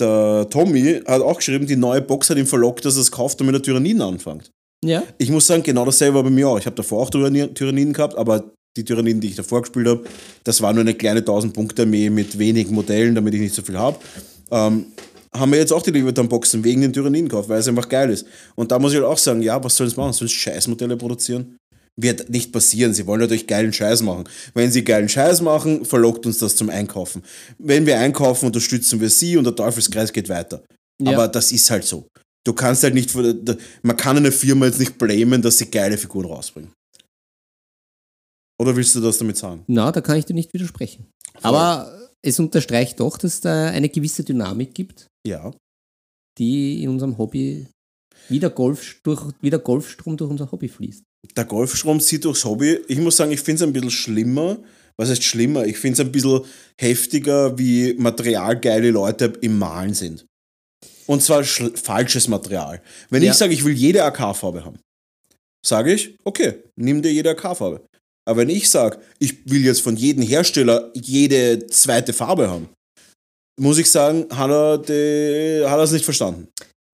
der Tommy hat auch geschrieben, die neue Box hat ihn verlockt, dass er es kauft, damit er Tyranniden anfängt. Ja. Ich muss sagen, genau dasselbe war bei mir auch. Ich habe davor auch Tyranni- Tyranniden gehabt, aber die Tyranniden, die ich davor gespielt habe, das war nur eine kleine 1000-Punkte-Armee mit wenigen Modellen, damit ich nicht so viel habe. Ähm, haben wir jetzt auch die Leviathan-Boxen wegen den Tyranniden gekauft, weil es einfach geil ist. Und da muss ich halt auch sagen, ja, was sollen sie machen? Sollen sie Scheißmodelle produzieren? Wird nicht passieren. Sie wollen natürlich geilen Scheiß machen. Wenn sie geilen Scheiß machen, verlockt uns das zum Einkaufen. Wenn wir einkaufen, unterstützen wir sie und der Teufelskreis geht weiter. Ja. Aber das ist halt so. Du kannst halt nicht, man kann eine Firma jetzt nicht blamen, dass sie geile Figuren rausbringen. Oder willst du das damit sagen? Na, da kann ich dir nicht widersprechen. Aber es unterstreicht doch, dass da eine gewisse Dynamik gibt, Ja. die in unserem Hobby wie der, Golf, durch, wie der Golfstrom durch unser Hobby fließt. Der Golfstrom zieht durchs Hobby. Ich muss sagen, ich finde es ein bisschen schlimmer. Was heißt schlimmer? Ich finde es ein bisschen heftiger, wie materialgeile Leute im Malen sind. Und zwar falsches Material. Wenn Ja. ich sage, ich will jede AK-Farbe haben, sage ich, okay, nimm dir jede AK-Farbe. Aber wenn ich sage, ich will jetzt von jedem Hersteller jede zweite Farbe haben, muss ich sagen, hat er, die, hat er es nicht verstanden.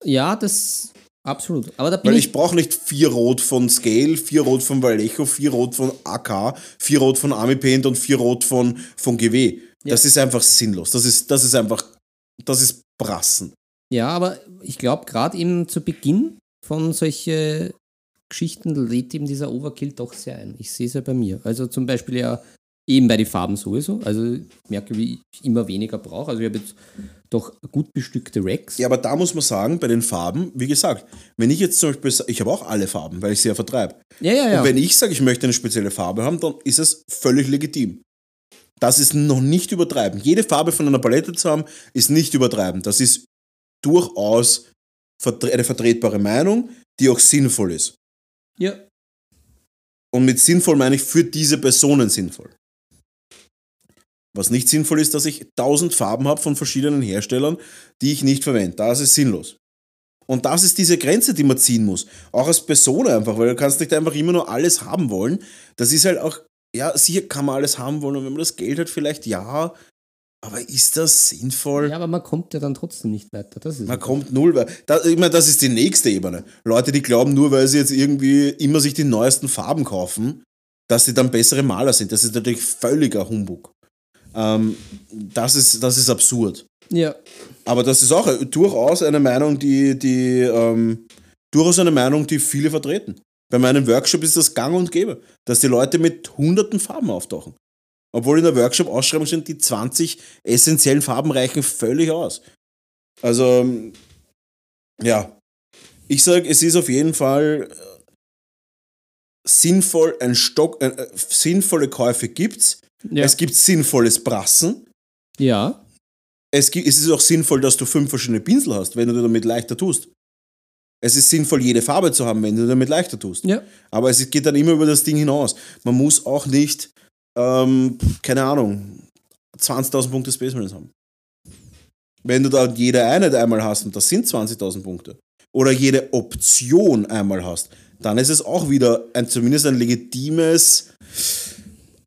Ja, das absolut. Aber da bin Weil ich, ich brauche nicht vier Rot von Scale, vier Rot von Vallejo, vier Rot von AK, vier Rot von Army Paint und vier Rot von, von GW. Ja. Das ist einfach sinnlos. Das ist, das ist einfach, das ist Brassen. ja, aber ich glaube, gerade eben zu Beginn von solche Geschichten lädt eben dieser Overkill doch sehr ein. Ich sehe es ja bei mir. Also zum Beispiel ja eben bei den Farben sowieso. Also ich merke, wie ich immer weniger brauche. Also ich habe jetzt doch gut bestückte Racks. Ja, aber da muss man sagen, bei den Farben, wie gesagt, wenn ich jetzt zum Beispiel, ich habe auch alle Farben, weil ich sie ja vertreibe. ja, ja. ja. Und wenn ich sage, ich möchte eine spezielle Farbe haben, dann ist es völlig legitim. Das ist noch nicht übertreiben. Jede Farbe von einer Palette zu haben, ist nicht übertreiben. Das ist durchaus eine vertretbare Meinung, die auch sinnvoll ist. ja. Und mit sinnvoll meine ich für diese Personen sinnvoll. Was nicht sinnvoll ist, dass ich tausend Farben habe von verschiedenen Herstellern, die ich nicht verwende. Das ist sinnlos. Und das ist diese Grenze, die man ziehen muss. Auch als Person einfach, weil du kannst nicht einfach immer nur alles haben wollen. Das ist halt auch, ja, sicher kann man alles haben wollen und wenn man das Geld hat, vielleicht ja. Aber ist das sinnvoll? Ja, aber man kommt ja dann trotzdem nicht weiter. Das ist Man kommt null weiter. Ich meine, das ist die nächste Ebene. Leute, die glauben, nur weil sie jetzt irgendwie immer sich die neuesten Farben kaufen, dass sie dann bessere Maler sind. Das ist natürlich völliger Humbug. Ähm, das, ist, das ist absurd. ja. Aber das ist auch durchaus eine Meinung, die, die ähm, durchaus eine Meinung, die viele vertreten. Bei meinem Workshop ist das gang und gäbe, dass die Leute mit hunderten Farben auftauchen. Obwohl in der Workshop-Ausschreibung stehen, die 20 essentiellen Farben reichen völlig aus. Also, ähm, ja. Ich sage, es ist auf jeden Fall äh, sinnvoll, ein Stock, äh, äh, sinnvolle Käufe gibt's. Ja. Es gibt sinnvolles Brassen. ja. Es, gibt, es ist auch sinnvoll, dass du fünf verschiedene Pinsel hast, wenn du damit leichter tust. Es ist sinnvoll, jede Farbe zu haben, wenn du damit leichter tust. Ja. Aber es geht dann immer über das Ding hinaus. Man muss auch nicht, ähm, keine Ahnung, 20.000 Punkte Space Marines haben. Wenn du da jede Einheit einmal hast und das sind 20.000 Punkte, oder jede Option einmal hast, dann ist es auch wieder ein, zumindest ein legitimes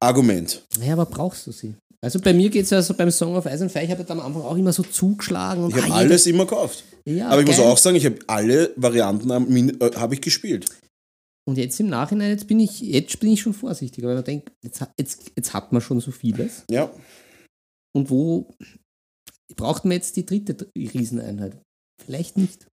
Argument. Naja, aber brauchst du sie? Also bei mir geht es also beim Song of Ice and Fire, ich habe am Anfang auch immer so zugeschlagen. Und Ich habe ah, alles immer gekauft. Ja, Aber ich muss geil. auch sagen, ich habe alle Varianten äh, habe ich gespielt. Und jetzt im Nachhinein, jetzt bin ich, jetzt bin ich schon vorsichtiger, weil man denkt, jetzt, hat- jetzt, jetzt hat man schon so vieles. Ja. Und wo braucht man jetzt die dritte Rieseneinheit? Vielleicht nicht.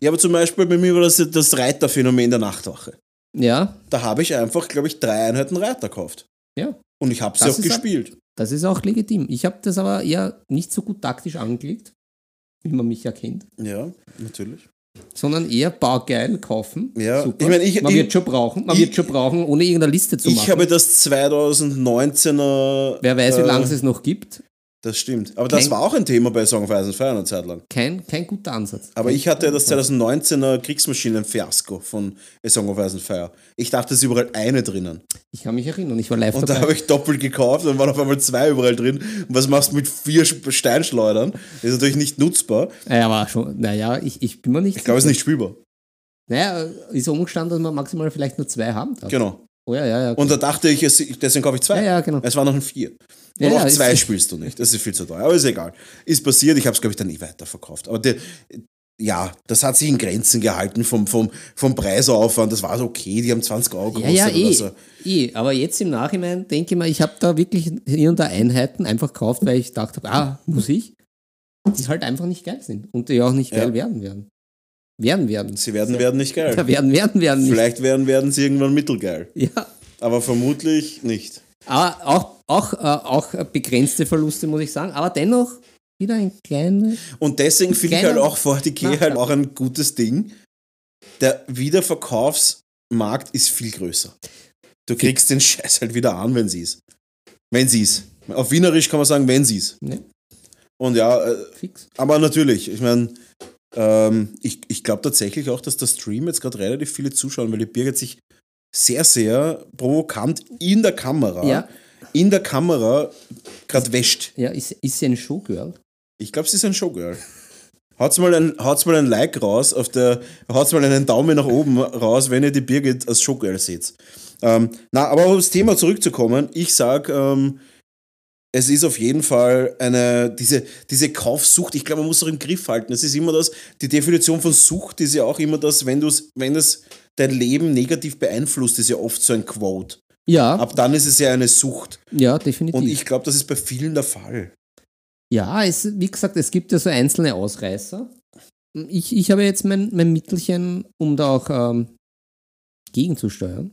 Ja, aber zum Beispiel bei mir war das das Reiterphänomen der Nachtwache. Ja, Da habe ich einfach, glaube ich, drei Einheiten Reiter gekauft. Ja. Und ich habe sie Das auch gespielt. Das ist auch legitim. Ich habe das aber eher nicht so gut taktisch angelegt, wie man mich ja kennt, Ja, natürlich. sondern eher baugeil kaufen. Ja, Super. ich meine, ich- man ich- wird schon brauchen, man ich- wird schon brauchen, ohne irgendeine Liste zu Ich machen. habe das 2019er. Wer weiß, wie äh, lange es es noch gibt. Das stimmt. Aber das Kein- war auch ein Thema bei Song of Ice and Fire eine Zeit lang. Kein, kein guter Ansatz. Aber Kein ich hatte das Ansatz. 2019er Kriegsmaschinen-Fiasko von A Song of Ice and Fire. Ich dachte, es ist überall eine drinnen. Ich kann mich erinnern, ich war live Und da dabei. habe ich doppelt gekauft und waren auf einmal zwei überall drin. Und was machst du mit vier Sch- Steinschleudern? Das ist natürlich nicht nutzbar. Ja, aber schon, naja, ich, ich bin mir nicht Ich glaube, es ist nicht spielbar. Naja, ist umgestanden, dass man maximal vielleicht nur zwei haben darf. Genau. Oh ja, ja, ja. Und da dachte ich, es- deswegen kaufe ich zwei. ja, ja, genau. Es waren noch ein vier. Und Ja, auch ja, zwei spielst du nicht. Das ist viel zu teuer. Aber ist egal. Ist passiert. Ich habe es, glaube ich, dann nie weiterverkauft. Aber der, ja, das hat sich in Grenzen gehalten vom, vom, vom Preisaufwand. Das war so okay. Die haben 20 Euro Ja, gekostet ja, eh, oder so. eh. Aber jetzt im Nachhinein denke ich mal, ich habe da wirklich hier und da Einheiten einfach gekauft, weil ich gedacht habe, ah, muss ich, die halt einfach nicht geil sind und die auch nicht Ja. geil werden werden. Werden werden. Sie werden, werden nicht geil. Ja, werden, werden, werden nicht. Vielleicht werden, werden sie irgendwann mittelgeil. Ja. Aber vermutlich nicht. Aber auch, auch, äh, auch begrenzte Verluste, muss ich sagen. Aber dennoch wieder ein kleines. Und deswegen finde ich halt auch 40k halt Nachteil. auch ein gutes Ding. Der Wiederverkaufsmarkt ist viel größer. Du kriegst den Scheiß halt wieder an, wenn sie ist. Wenn sie ist. Auf Wienerisch kann man sagen, wenn sie ist. Ne, Und ja, äh, fix. aber natürlich, ich meine, ähm, ich, ich glaube tatsächlich auch, dass der Stream jetzt gerade relativ viele zuschauen, weil die Birgit sich sehr, sehr provokant in der Kamera, Ja. in der Kamera gerade wäscht. Ja, ist, ist sie ein Showgirl? Ich glaube, sie ist ein Showgirl. Haut's mal ein, haut's mal ein Like raus, auf der, haut's mal einen Daumen nach oben raus, wenn ihr die Birgit als Showgirl seht. Ähm, na, aber um aufs Thema zurückzukommen, ich sag, ähm, es ist auf jeden Fall eine, diese, diese Kaufsucht, ich glaube, man muss auch im Griff halten. Es ist immer das, die Definition von Sucht ist ja auch immer das, wenn, du's, wenn es dein Leben negativ beeinflusst, ist ja oft so ein Quote. Ja, Ab dann ist es ja eine Sucht. ja, definitiv. Und ich glaube, das ist bei vielen der Fall. Ja, es, wie gesagt, es gibt ja so einzelne Ausreißer. Ich, ich habe jetzt mein, mein Mittelchen, um da auch ähm, gegenzusteuern.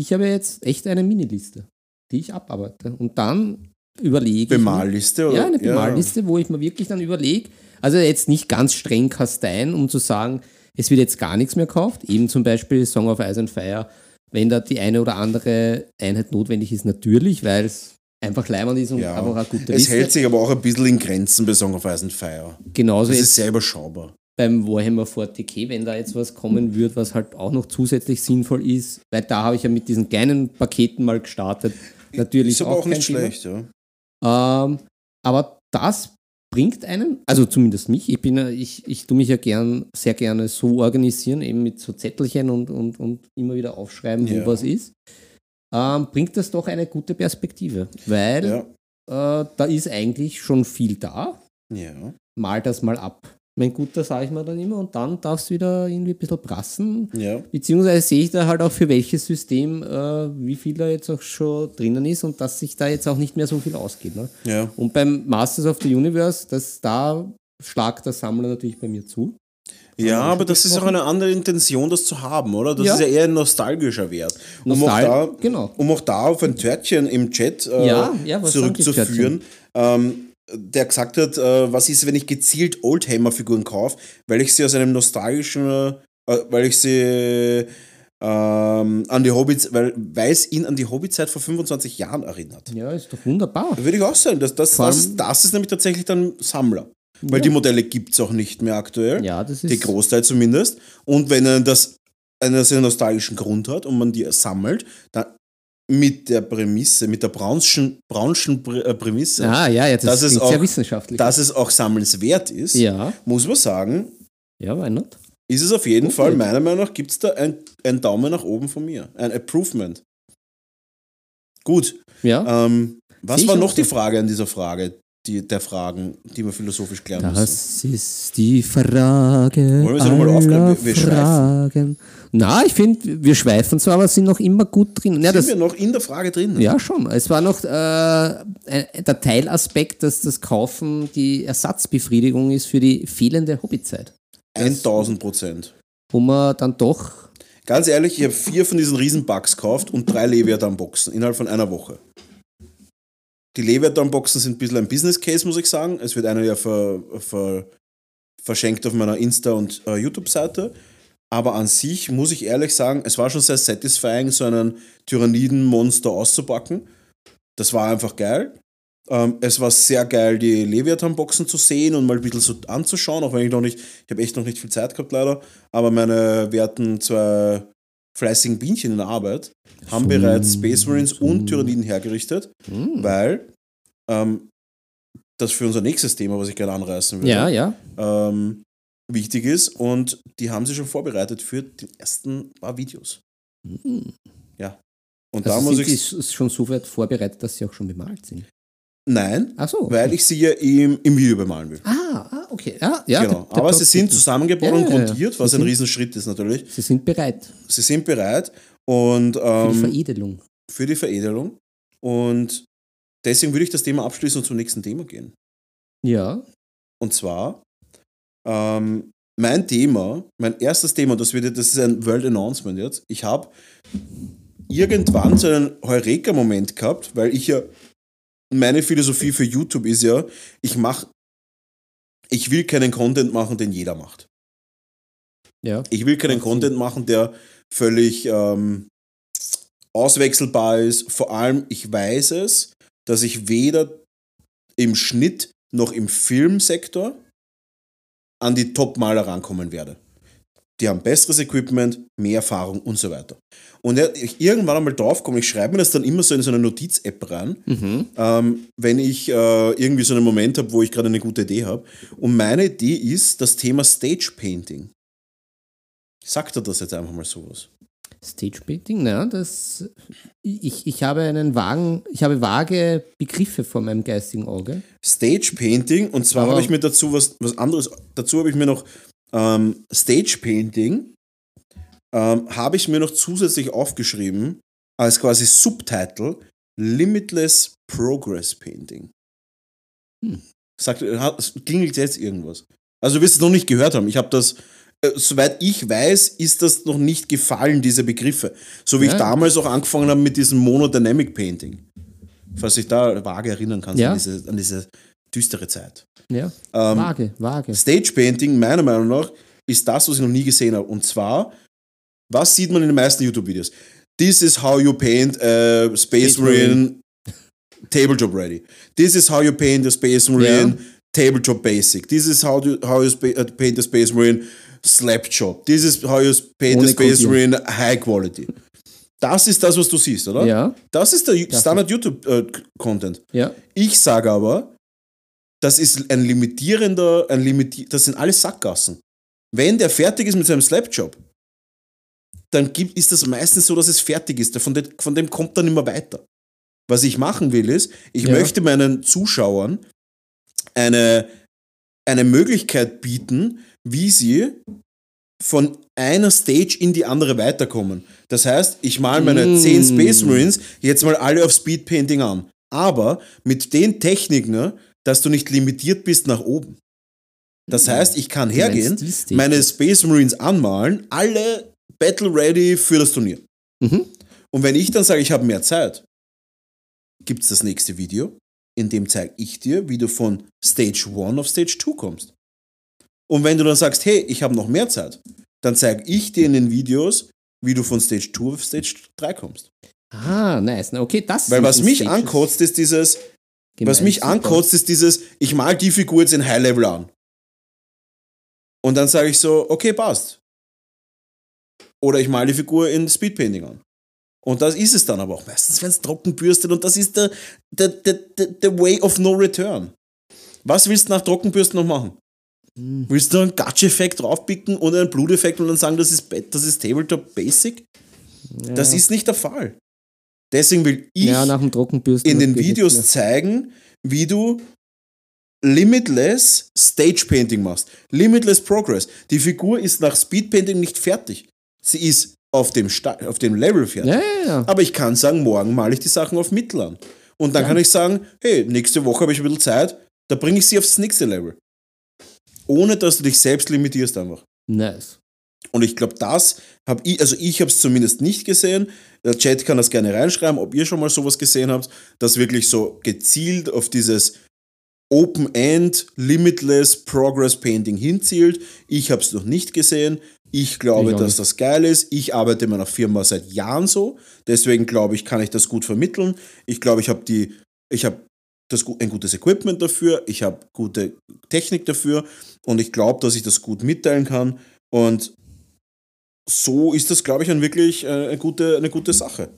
Ich habe jetzt echt eine Miniliste, die ich abarbeite. Und dann überlege Bemalliste, oder? Ja, eine Bemalliste, wo ich mir wirklich dann überlege, also jetzt nicht ganz streng kasteien, um zu sagen, es wird jetzt gar nichts mehr gekauft. Eben zum Beispiel Song of Ice and Fire, wenn da die eine oder andere Einheit notwendig ist, natürlich, weil es einfach leimend ist und Ja. einfach eine gute Es Liste. hält sich aber auch ein bisschen in Grenzen bei Song of Ice and Fire. Genauso Das ist sehr überschaubar. beim Warhammer 40k, wenn da jetzt was kommen würde, was halt auch noch zusätzlich sinnvoll ist, weil da habe ich ja mit diesen kleinen Paketen mal gestartet. Natürlich Ist aber auch kein nicht Thema. schlecht, ja. Ähm, aber das bringt einen, also zumindest mich, ich bin ich, ich tue mich ja gern, sehr gerne so organisieren, eben mit so Zettelchen und, und, und immer wieder aufschreiben, wo Ja. was ist, ähm, bringt das doch eine gute Perspektive. Weil Ja. äh, da ist eigentlich schon viel da. Ja. Mal das mal ab. Mein Guter, sage ich mir dann immer, und dann darf es wieder irgendwie ein bisschen prassen. Ja. Beziehungsweise sehe ich da halt auch für welches System, äh, wie viel da jetzt auch schon drinnen ist und dass sich da jetzt auch nicht mehr so viel ausgeht. Ne? Ja. Und beim Masters of the Universe, das, da schlagt der Sammler natürlich bei mir zu. Ja, aber das ist auch eine andere Intention, das zu haben, oder? Das Ja. ist ja eher ein nostalgischer Wert. Um auch, Nostal- da, genau. um auch da auf ein Törtchen im Chat äh, Ja, ja, zurückzuführen, ähm, der gesagt hat, äh, was ist, wenn ich gezielt Oldhammer-Figuren kaufe, weil ich sie aus einem nostalgischen, äh, weil ich sie ähm, an die Hobbits, weil, weil es ihn an die Hobbyzeit vor 25 Jahren erinnert. Ja, ist doch wunderbar. Würde ich auch sagen, dass das, das, das ist nämlich tatsächlich dann Sammler. Weil Ja. die Modelle gibt es auch nicht mehr aktuell. Ja, das Die ist. Großteil zumindest. Und wenn er das einen sehr nostalgischen Grund hat und man die sammelt, dann mit der Prämisse, mit der Braunschen, äh, Prämisse, Ah, ja, ja, das, Das ist klingt auch- wissenschaftlich. dass es auch sammelnswert ist, ja, muss man sagen, ja, why not? ist es auf jeden Okay. Fall, meiner Meinung nach, gibt es da ein, ein Daumen nach oben von mir. Ein Approvement. Gut. Ja, Ähm, was war noch die. Frage an dieser Frage, die, der Fragen, die wir philosophisch klären müssen? das ist die Frage. Wollen wir sie noch mal aller aufklären? Wir- wir. Fragen. Na, ich finde, wir schweifen zwar, aber sind noch immer gut drin. Ja, Sind wir noch in der Frage drin? Ja, schon. Es war noch äh, der Teilaspekt, dass das Kaufen die Ersatzbefriedigung ist für die fehlende Hobbyzeit. 1000 Prozent. Wo man dann doch. Ganz ehrlich, ich habe vier von diesen Riesenbugs gekauft und drei Leviathan-Boxen innerhalb von einer Woche. Die Leviathan-Boxen sind ein bisschen ein Business Case, muss ich sagen. Es wird einer ja ver, ver, verschenkt auf meiner Insta- und äh, YouTube-Seite. Aber an sich muss ich ehrlich sagen, es war schon sehr satisfying, so einen Tyranniden-Monster auszupacken. Das war einfach geil. Ähm, es war sehr geil, die Leviathan-Boxen zu sehen und mal ein bisschen so anzuschauen, auch wenn ich noch nicht, ich habe echt noch nicht viel Zeit gehabt leider, aber meine werten zwei fleißigen Bienchen in der Arbeit haben bereits Space Marines und Tyranniden hergerichtet, Hm. weil ähm, das für unser nächstes Thema, was ich gerne anreißen würde, Ja, ja. ähm, wichtig ist und die haben sie schon vorbereitet für die ersten paar Videos. Hm. Ja. Und Also da muss ich. die s- schon so weit vorbereitet, dass sie auch schon bemalt sind. Nein, Ach so. weil ich sie ja im, im Video bemalen will. Ah, ah, okay. Ja, ja. genau. der- der Aber sie sind zusammengebaut Ja, und grundiert, was Sie ein sind- Riesenschritt ist natürlich. Sie sind bereit Sie sind bereit und für die ähm, Veredelung. für die Veredelung. Und deswegen würde ich das Thema abschließen und zum nächsten Thema gehen. Ja. Und zwar, ähm, mein Thema, mein erstes Thema, das, wird, das ist ein World Announcement jetzt. Ich habe irgendwann so einen Heureka-Moment gehabt, weil ich ja, meine Philosophie für YouTube ist ja, ich mache, ich will keinen Content machen, den jeder macht. Ja. Ich will keinen. Content machen, der völlig ähm, auswechselbar ist. Vor allem, ich weiß es, dass ich weder im Schnitt noch im Filmsektor an die Top-Maler rankommen werde. Die haben besseres Equipment, mehr Erfahrung und so weiter. Und ich irgendwann einmal draufkomme, ich schreibe mir das dann immer so in so eine Notiz-App rein, Mhm. ähm, wenn ich äh, irgendwie so einen Moment habe, wo ich gerade eine gute Idee habe. Und meine Idee ist das Thema Stage Painting. Sagt er das jetzt einfach mal sowas? Stage Painting, na, das. Ich, ich habe einen vagen, ich habe vage Begriffe vor meinem geistigen Auge. Stage Painting und zwar habe ich mir dazu was, was anderes, dazu habe ich mir noch ähm, Stage Painting, ähm, habe ich mir noch zusätzlich aufgeschrieben als quasi Subtitle Limitless Progress Painting. Hm. Sagt, klingelt jetzt irgendwas? Also du wirst es noch nicht gehört haben. Ich habe das, soweit ich weiß, ist das noch nicht gefallen, diese Begriffe. So wie Ja. ich damals auch angefangen habe mit diesem Monodynamic Painting. Falls dich da vage erinnern kannst Ja. an, diese, an diese düstere Zeit. Ja. Ähm, Vage, vage. Stage Painting, meiner Meinung nach, ist das, was ich noch nie gesehen habe. Und zwar, was sieht man in den meisten YouTube-Videos? This is how you paint a Space Space Marine table job ready. This is how you paint a Space Marine table job basic. This is how you, how you uh, paint a Space Marine slap job. This is how you paint Ohne Space. Marine high quality. Das ist das, was du siehst, oder? Ja, Das ist der Standard YouTube-Content. ja. Ich sage aber, das ist ein limitierender, ein limiti das sind alles Sackgassen. Wenn der fertig ist mit seinem Slapjob, dann gibt, ist das meistens so, dass es fertig ist. Von, dem, von dem kommt dann immer weiter. Was ich machen will, ist, ich Ja. möchte meinen Zuschauern eine, eine Möglichkeit bieten, wie sie von einer Stage in die andere weiterkommen. Das heißt, ich male meine Mm. 10 Space Marines jetzt mal alle auf Speedpainting an. Aber mit den Techniken, ne, dass du nicht limitiert bist nach oben. Das heißt, ich kann Mm. Hergehen, meine Space Marines anmalen, alle battle ready für das Turnier. Mhm. Und wenn ich dann sage, ich habe mehr Zeit, gibt es das nächste Video, in dem zeige ich dir, wie du von Stage 1 auf Stage 2 kommst. Und wenn du dann sagst, hey, ich habe noch mehr Zeit, dann zeige ich dir in den Videos, wie du von Stage 2 auf Stage 3 kommst. Ah, nice. Okay, das Weil was mich Stages ankotzt, ist dieses, was gemeint. mich Super. ankotzt, ist dieses, ich mal die Figur jetzt in High Level an. Und dann sage ich so, okay, passt. Oder ich mal die Figur in Speedpainting an. Und das ist es dann aber auch meistens, wenn es trocken bürstet und das ist der, der, der, der, der Way of No Return. Was willst du nach Trockenbürsten noch machen? Hm. Willst du einen Gatsch-Effekt draufpicken und einen Bluteffekt und dann sagen, das ist, das ist Tabletop Basic? Ja. Das ist nicht der Fall. Deswegen will ich ja, nach dem Trockenbürsten in den Videos zeigen, wie du limitless Stage Painting machst. Limitless Progress. Die Figur ist nach Speed Painting nicht fertig. Sie ist auf dem, Sta auf dem Level fertig. Ja, ja. Aber ich kann sagen, morgen male ich die Sachen auf Mittel an. Und dann kann ich sagen, hey, nächste Woche habe ich ein bisschen Zeit, da bringe ich sie aufs nächste Level. Ohne dass du dich selbst limitierst einfach. Nice. Und ich glaube, das habe ich, also ich habe es zumindest nicht gesehen. Der Chat kann das gerne reinschreiben, ob ihr schon mal sowas gesehen habt, das wirklich so gezielt auf dieses Open-End, Limitless Progress Painting hinzielt. Ich habe es noch nicht gesehen. Ich glaube, Ich dass das geil ist. Ich arbeite in meiner Firma seit Jahren so. Deswegen glaube ich, kann ich das gut vermitteln. Ich glaube, ich habe die, ich habe das, ein gutes Equipment dafür. Ich habe gute Technik dafür. Und ich glaube, dass ich das gut mitteilen kann. Und so ist das, glaube ich, ein wirklich äh, eine, gute, eine gute Sache.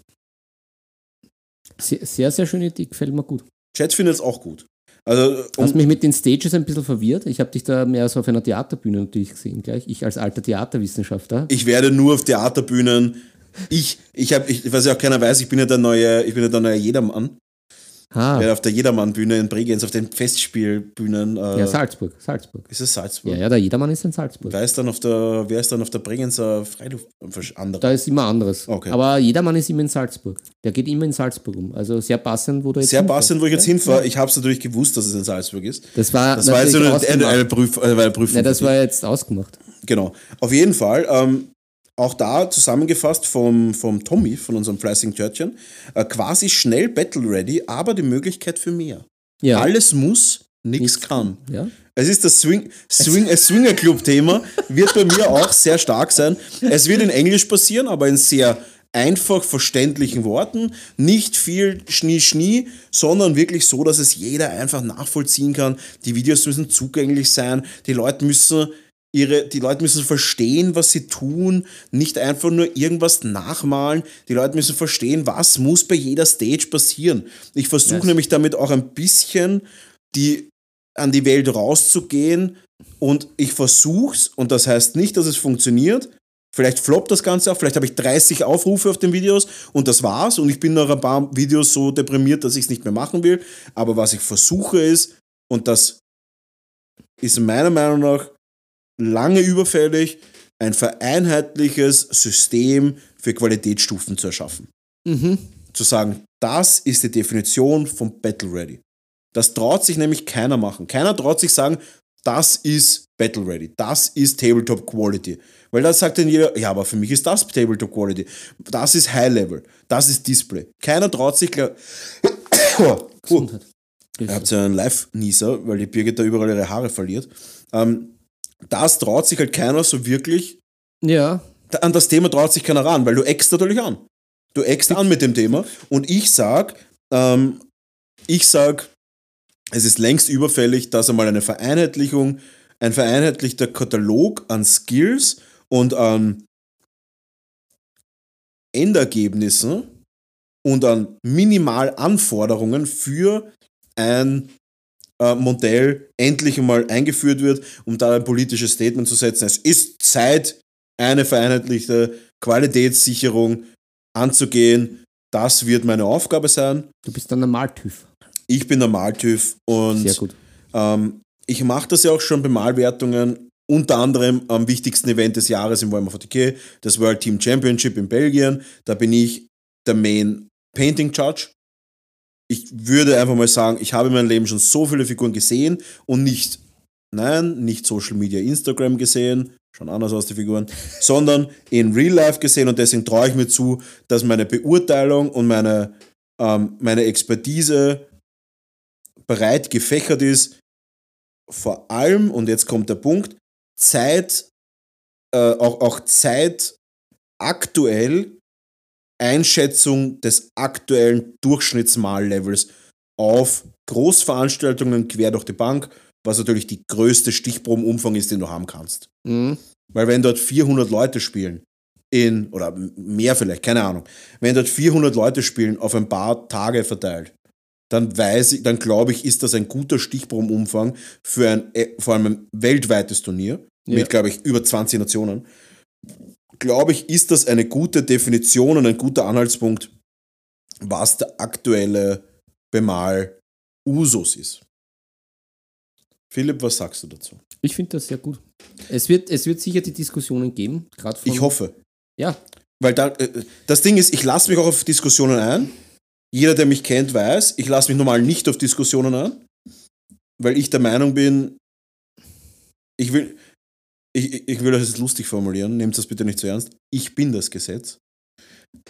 Sehr, sehr, sehr schöne Idee, gefällt mir gut. Chat findet es auch gut. Also, Hast um, mich mit den Stages ein bisschen verwirrt. Ich habe dich da mehr so auf einer Theaterbühne natürlich gesehen gleich. Ich als alter Theaterwissenschaftler. ich werde nur auf Theaterbühnen. Ich, ich habe, ich, was ja auch keiner weiß, ich bin ja der neue, ich bin ja der neue Jedermann. Ich Ah, werde auf der Jedermann-Bühne in Bregenz, auf den Festspielbühnen. Äh, ja, Salzburg. Salzburg. ist es Salzburg? Ja, ja, der Jedermann ist in Salzburg. Wer ist dann auf der, wer ist dann auf der Bregenzer Freiluft? Andere. Da ist immer anderes. Okay. Aber Jedermann ist immer in Salzburg. Der geht immer in Salzburg um. Also sehr passend, wo du jetzt Sehr hinfährst. passend, wo ich jetzt Ja? hinfahre. Ich habe es natürlich gewusst, dass es in Salzburg ist. Das war, Das war jetzt eine, eine, ausgemacht. eine, Prüf, äh, eine Prüfung. Ja, das war jetzt ausgemacht. Genau. Auf jeden Fall, ähm, auch da zusammengefasst vom, vom Tommy, von unserem fleißigen Törtchen, äh, quasi schnell Battle Ready, aber die Möglichkeit für mehr. Ja. Alles muss, nichts kann. Ja. Es ist das Swing, Swing, äh, Swinger Club Thema, wird bei mir auch sehr stark sein. Es wird in Englisch passieren, aber in sehr einfach verständlichen Worten. Nicht viel Schnie, Schnie, sondern wirklich so, dass es jeder einfach nachvollziehen kann. Die Videos müssen zugänglich sein. Die Leute müssen ihre, die Leute müssen verstehen, was sie tun, nicht einfach nur irgendwas nachmalen. Die Leute müssen verstehen, was muss bei jeder Stage passieren. Ich versuche Yes. nämlich damit auch ein bisschen die an die Welt rauszugehen und ich versuch's und das heißt nicht, dass es funktioniert. Vielleicht floppt das Ganze auch, vielleicht habe ich 30 Aufrufe auf den Videos und das war's und ich bin nach ein paar Videos so deprimiert, dass ich es nicht mehr machen will. Aber was ich versuche ist, und das ist meiner Meinung nach lange überfällig, ein vereinheitliches System für Qualitätsstufen zu erschaffen Mhm. zu sagen, das ist die Definition von Battle Ready. Das traut sich nämlich keiner machen. Keiner traut sich sagen, das ist Battle Ready, das ist Tabletop Quality. Weil da sagt dann jeder, ja, aber für mich ist das Tabletop Quality. Das ist High Level, das ist Display. Keiner traut sich. klar- Puh. Ihr habt ja einen Live-Nieser, weil die Birgit da überall ihre Haare verliert. Ähm, das traut sich halt keiner so wirklich Ja. an das Thema traut sich keiner ran, weil du eckst natürlich an. Du eckst an mit dem Thema und ich sag, ähm, ich sag, es ist längst überfällig, dass einmal eine Vereinheitlichung, ein vereinheitlichter Katalog an Skills und an Endergebnissen und an Minimalanforderungen für ein äh, Modell endlich einmal eingeführt wird, um da ein politisches Statement zu setzen. Es ist Zeit, eine vereinheitlichte Qualitätssicherung anzugehen. Das wird meine Aufgabe sein. Du bist dann ein Maltüv. Ich bin der Maltüv und ähm, ich mache das ja auch schon bei Malwertungen, unter anderem am wichtigsten Event des Jahres im Warhammer 40k, das World Team Championship in Belgien. Da bin ich der Main Painting Judge. Ich würde einfach mal sagen, ich habe in meinem Leben schon so viele Figuren gesehen und nicht, nein, nicht Social Media, Instagram gesehen, schon anders aus die Figuren, sondern in Real Life gesehen und deswegen traue ich mir zu, dass meine Beurteilung und meine, ähm, meine Expertise breit gefächert ist, vor allem, und jetzt kommt der Punkt, Zeit, äh, auch, auch Zeit aktuell Einschätzung des aktuellen Durchschnittsmallevels auf Großveranstaltungen quer durch die Bank, was natürlich die größte Stichprobenumfang ist, den du haben kannst. Mhm. Weil wenn dort 400 Leute spielen, in, oder mehr vielleicht, keine Ahnung, wenn dort 400 Leute spielen, auf ein paar Tage verteilt, dann weiß ich, dann glaube ich, ist das ein guter Stichprobenumfang für ein, äh, vor allem ein weltweites Turnier, Ja. mit, glaube ich, über 20 Nationen. Glaube ich, ist das eine gute Definition und ein guter Anhaltspunkt, was der aktuelle Bemal Usus ist. Philipp, was sagst du dazu? Ich finde das sehr gut. Es wird, es wird sicher die Diskussionen geben, gerade. Ich hoffe. Ja, Weil da, äh, das Ding ist, ich lasse mich auch auf Diskussionen ein. Jeder, der mich kennt, weiß, ich lasse mich normal nicht auf Diskussionen ein, weil ich der Meinung bin, ich will, ich, ich will das jetzt lustig formulieren, nehmt das bitte nicht zu ernst. Ich bin das Gesetz.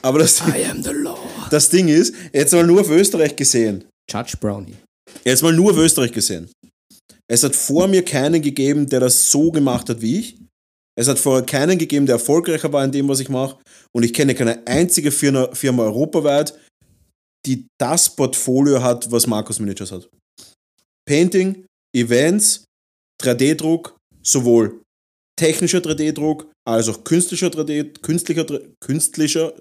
Aber das, I am the law. das Ding ist, jetzt mal nur auf Österreich gesehen. Judge Brownie. Jetzt mal nur auf Österreich gesehen. Es hat vor mir keinen gegeben, der das so gemacht hat wie ich. Es hat vorher keinen gegeben, der erfolgreicher war in dem, was ich mache. Und ich kenne keine einzige Firma, Firma europaweit, die das Portfolio hat, was Markus Miniatures hat. Painting, Events, 3D-Druck, sowohl technischer 3D-Druck als auch künstlicher 3D, künstlicher, 3D künstlicher,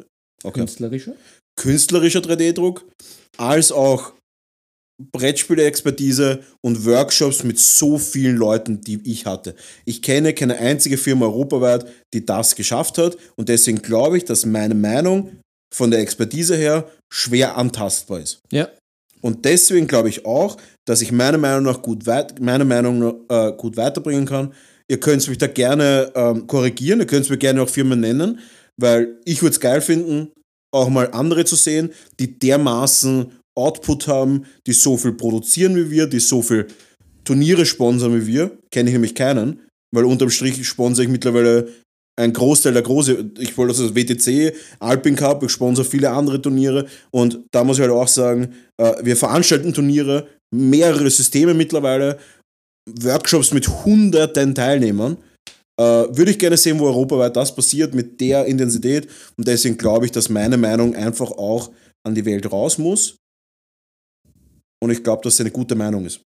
okay Künstlerischer. künstlerischer 3D-Druck, als auch Brettspiele-Expertise und Workshops mit so vielen Leuten, die ich hatte. Ich kenne keine einzige Firma europaweit, die das geschafft hat und deswegen glaube ich, dass meine Meinung von der Expertise her schwer antastbar ist. Ja. Und deswegen glaube ich auch, dass ich meine Meinung nach gut, weit, meine Meinung äh, gut weiterbringen kann. Ihr könnt mich da gerne ähm, korrigieren, ihr könnt mir gerne auch Firmen nennen, weil ich würde es geil finden, auch mal andere zu sehen, die dermaßen Output haben, die so viel produzieren wie wir, die so viel Turniere sponsern wie wir. Kenne ich nämlich keinen, weil unterm Strich sponsere ich mittlerweile einen Großteil der große, ich wollte das WTC, Alpin Cup, ich sponsere viele andere Turniere. Und da muss ich halt auch sagen, äh, wir veranstalten Turniere, mehrere Systeme mittlerweile, Workshops mit hunderten Teilnehmern. Äh, würde ich gerne sehen, wo europaweit das passiert mit der Intensität und deswegen glaube ich, dass meine Meinung einfach auch an die Welt raus muss und ich glaube, dass es eine gute Meinung ist.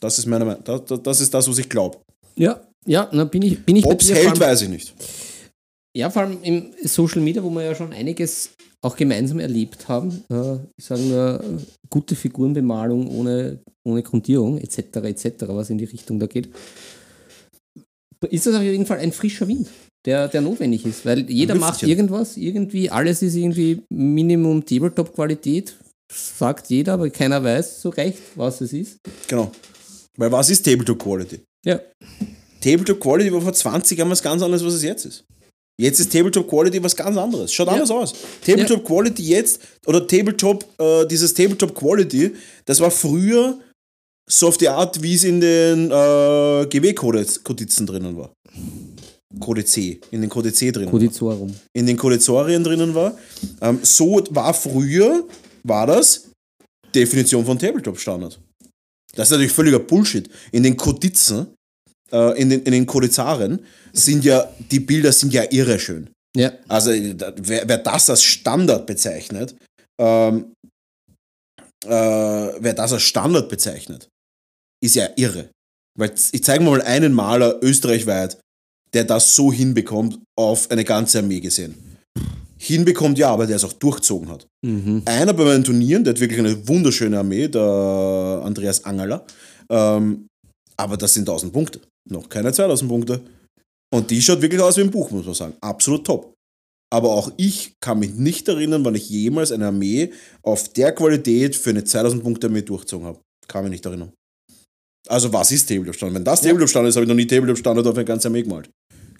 Das ist meine Meinung. Das, das, das ist das, was ich glaube. Ja, ja, na bin ich, bin ich bei Ob es dir, vor hält, weiß ich nicht. Ja, vor allem im Social Media, wo wir ja schon einiges auch gemeinsam erlebt haben. Äh, ich sage nur, gute Figurenbemalung ohne, ohne Grundierung etc. etc., was in die Richtung da geht. Ist das auf jeden Fall ein frischer Wind, der, der notwendig ist, weil jeder macht irgendwas, irgendwie, alles ist irgendwie Minimum Tabletop-Qualität, sagt jeder, aber keiner weiß so recht, was es ist. Genau. Weil was ist Tabletop Quality? Ja, Tabletop Quality war vor 20 Jahren was ganz anderes, was es jetzt ist. Jetzt ist Tabletop Quality was ganz anderes. Schaut Ja. anders aus. Tabletop Quality jetzt, oder Tabletop, äh, dieses Tabletop Quality, das war früher so auf die Art, wie es in den äh, GW-Kodizen drinnen war. Code C, in den Code C drinnen. war. Codizorum. in den Kodizorien drinnen war. Ähm, so war früher, war das Definition von Tabletop-Standard. Das ist natürlich völliger Bullshit. In den Kodizen, äh, in den, in den Kodizaren sind ja, die Bilder sind ja irre schön. Ja, Also wer, wer das als Standard bezeichnet, ähm, äh, wer das als Standard bezeichnet, ist ja irre. Weil ich zeige mal einen Maler österreichweit, der das so hinbekommt, auf eine ganze Armee gesehen. Hinbekommt ja, aber der es auch durchzogen hat. mhm. Einer bei meinen Turnieren, der hat wirklich eine wunderschöne Armee, der Andreas Angerler. Ähm, aber das sind 1000 Punkte. Noch keine 2000 Punkte. Und die schaut wirklich aus wie ein Buch, muss man sagen. Absolut top. Aber auch ich kann mich nicht erinnern, wann ich jemals eine Armee auf der Qualität für eine 2000 Punkte Armee durchgezogen habe. Kann mich nicht erinnern. Also was ist Tabletop Standard? Wenn das Tabletop Standard ist, habe ich noch nie Tabletop Standard auf eine ganze Armee gemalt.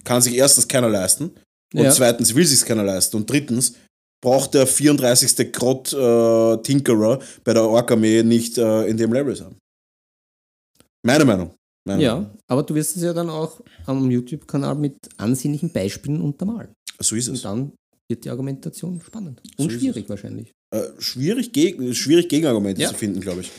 Kann sich erstens keiner leisten. Und Ja. zweitens will sich keiner leisten. Und drittens braucht der 34. Grott äh, Tinkerer bei der Ork-Armee nicht äh, in dem Level sein. Meine Meinung. Meinung. Ja, aber du wirst es ja dann auch am YouTube-Kanal mit ansehnlichen Beispielen untermalen. So ist Und es. dann wird die Argumentation spannend. So Und ist schwierig wahrscheinlich. Äh, schwierig, geg schwierig Gegenargumente Ja. zu finden, glaube ich.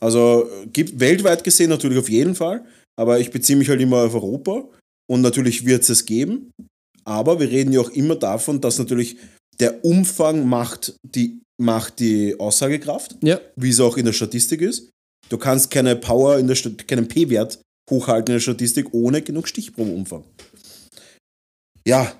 Also äh, gibt weltweit gesehen natürlich auf jeden Fall, aber ich beziehe mich halt immer auf Europa und natürlich wird es es geben. Aber wir reden ja auch immer davon, dass natürlich der Umfang macht die, macht die Aussagekraft, Ja, wie es auch in der Statistik ist. Du kannst keine Power in der Stat keinen P-Wert hochhalten in der Statistik ohne genug Stichprobenumfang. Ja,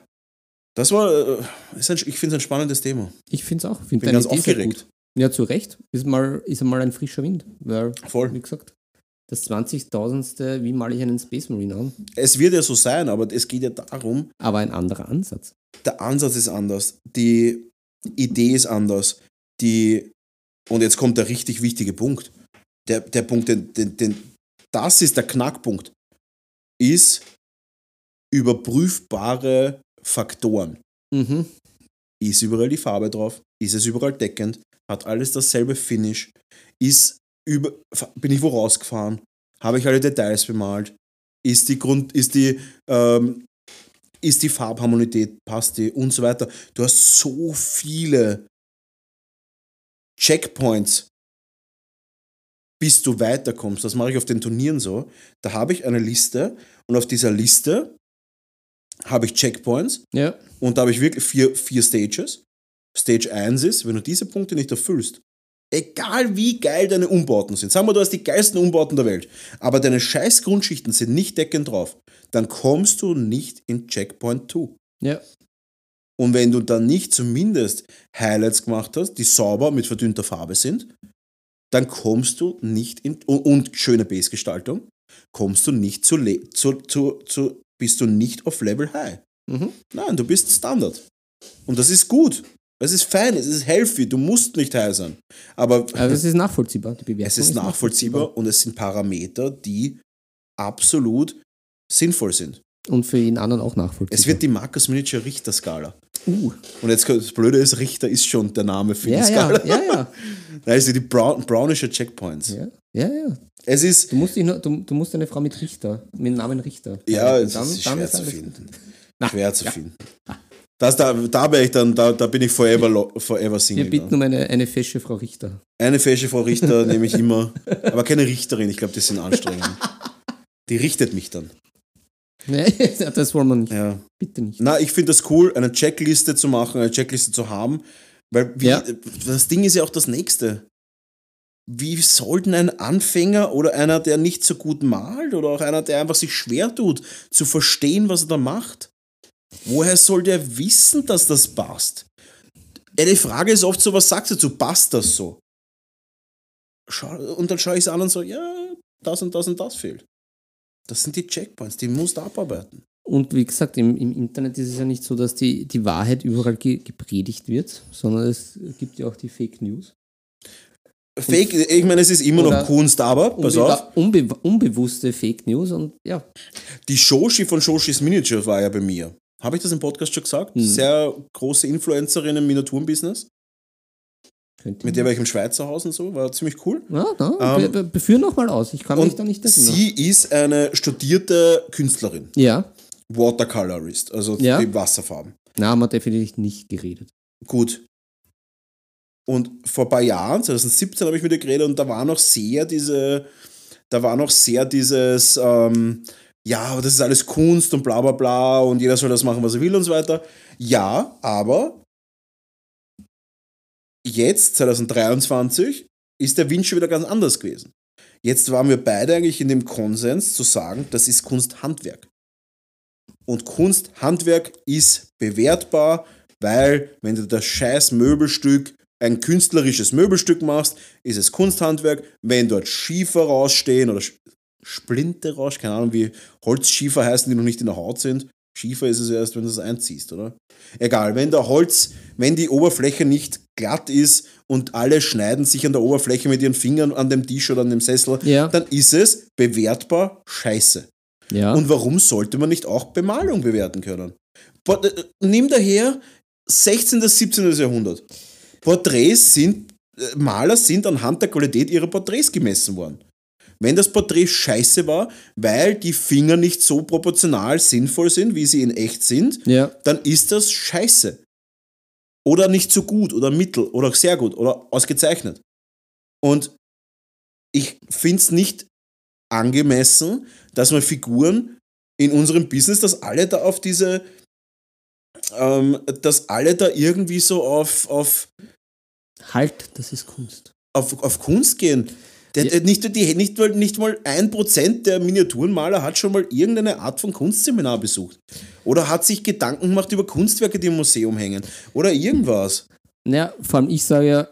das war, äh, ist ein, ich finde es ein spannendes Thema. ich finde es auch. Ich Bin finde ganz Idee aufgeregt. Ja, zu Recht. Ist mal, ist mal ein frischer Wind. Weil, Voll. wie gesagt, das 20.000. Wie male ich einen Space Marine an? Es wird ja so sein, aber es geht ja darum, Aber ein anderer Ansatz. der Ansatz ist anders, die Idee ist anders, die, und jetzt kommt der richtig wichtige Punkt. Der, der Punkt, den, den, den, das ist der Knackpunkt, ist überprüfbare Faktoren. Mhm. Ist überall die Farbe drauf? Ist es überall deckend? Hat alles dasselbe Finish? Ist über, bin ich wo rausgefahren? Habe ich alle Details bemalt? Ist die Grund, ist die, ähm, ist die Farbharmonität, passt die und so weiter. Du hast so viele Checkpoints, bis du weiterkommst. Das mache ich auf den Turnieren so. Da habe ich eine Liste und auf dieser Liste habe ich Checkpoints Ja. und da habe ich wirklich vier, vier Stages. Stage 1 ist, wenn du diese Punkte nicht erfüllst, egal wie geil deine Umbauten sind, sagen wir, du hast die geilsten Umbauten der Welt, aber deine scheiß Grundschichten sind nicht deckend drauf, dann kommst du nicht in Checkpoint 2. Ja. Und wenn du dann nicht zumindest Highlights gemacht hast, die sauber mit verdünnter Farbe sind, dann kommst du nicht in, und, und schöne Base-Gestaltung, kommst du nicht zu, zu, zu, zu, bist du nicht auf Level High. Mhm. Nein, du bist Standard. Und das ist gut. Es ist fein, es ist healthy, du musst nicht high sein. Aber Aber es ist nachvollziehbar, die Bewertung. es ist nachvollziehbar und es sind Parameter, die absolut sinnvoll sind. Und für jeden anderen auch nachvollziehbar. Es wird die Marcus Miniature Richter-Skala. Uh. Und jetzt das Blöde ist, Richter ist schon der Name für Ja, die ja, Skala. ja, ja, Da ist die Brown, brownische Checkpoints. ja. Ja, ja. Es ist, Du musst, nur, du, du musst eine Frau mit Richter, mit dem Namen Richter. ja, es ist schwer ist zu finden. Na, schwer zu ja. finden. Das, da, da bin ich dann, da, da bin ich forever, forever Single. Wir bitten dann. um eine, eine fesche Frau Richter. Eine fesche Frau Richter nehme ich immer, aber keine Richterin, ich glaube, die sind anstrengend. Die richtet mich dann. Nee, das wollen wir nicht. Ja. Bitte nicht. Na, ich finde das cool, eine Checkliste zu machen, eine Checkliste zu haben, weil wie, Ja. das Ding ist ja auch das nächste. Wie sollten ein Anfänger oder einer, der nicht so gut malt oder auch einer, der einfach sich schwer tut, zu verstehen, was er da macht? Woher soll der wissen, dass das passt? Ja, die Frage ist oft so, was sagst du dazu? Passt das so? Und dann schaue ich es an und so, ja, das und das und das fehlt. Das sind die Checkpoints, die musst du abarbeiten. Und wie gesagt, im, im Internet ist es ja nicht so, dass die, die Wahrheit überall ge gepredigt wird, sondern es gibt ja auch die Fake News. Fake, ich meine, es ist immer noch Kunst, aber, pass auf, Unbe unbe unbewusste Fake News und ja, die Shoshi von Shoshis Miniature war ja bei mir. Habe ich das im Podcast schon gesagt? Hm. Sehr große Influencerin im Miniaturenbusiness. Mit der war ich im Schweizer Haus und so, war ziemlich cool. Ja, na, Ähm, be- be- beführ nochmal aus. Ich kann mich da nicht erinnern. sie ist eine studierte Künstlerin, Ja, Watercolorist, also Ja. die Wasserfarben. na, haben wir definitiv nicht geredet. Gut. Und vor ein paar Jahren, 2017, habe ich mit ihr geredet und da war noch sehr diese, da war noch sehr dieses, ähm, ja, aber das ist alles Kunst und bla bla bla und jeder soll das machen, was er will und so weiter. Ja, aber jetzt, 2023, ist der Wind schon wieder ganz anders gewesen. Jetzt waren wir beide eigentlich in dem Konsens zu sagen, das ist Kunsthandwerk. Und Kunsthandwerk ist bewertbar, weil wenn dir das scheiß Möbelstück ein künstlerisches Möbelstück machst, ist es Kunsthandwerk. Wenn dort Schiefer rausstehen oder Splinte raus, keine Ahnung, wie Holzschiefer heißen, die noch nicht in der Haut sind. Schiefer ist es erst, wenn du es einziehst, oder? Egal, wenn der Holz, wenn die Oberfläche nicht glatt ist und alle schneiden sich an der Oberfläche mit ihren Fingern an dem Tisch oder an dem Sessel, Ja. dann ist es bewertbar scheiße. Ja. Und warum sollte man nicht auch Bemalung bewerten können? Port äh, nimm daher 16. bis 17. Jahrhundert. Porträts sind, äh, Maler sind anhand der Qualität ihrer Porträts gemessen worden. Wenn das Porträt scheiße war, weil die Finger nicht so proportional sinnvoll sind, wie sie in echt sind, ja. dann ist das scheiße. Oder nicht so gut oder mittel oder sehr gut oder ausgezeichnet. Und ich finde es nicht angemessen, dass man Figuren in unserem Business, dass alle da auf diese, ähm, dass alle da irgendwie so auf, auf, Halt, das ist Kunst. auf, auf Kunst gehen. Der, Ja. der, nicht, die, nicht, mal, nicht mal ein Prozent der Miniaturenmaler hat schon mal irgendeine Art von Kunstseminar besucht. Oder hat sich Gedanken gemacht über Kunstwerke, die im Museum hängen. Oder irgendwas. Naja, vor allem ich sage ja,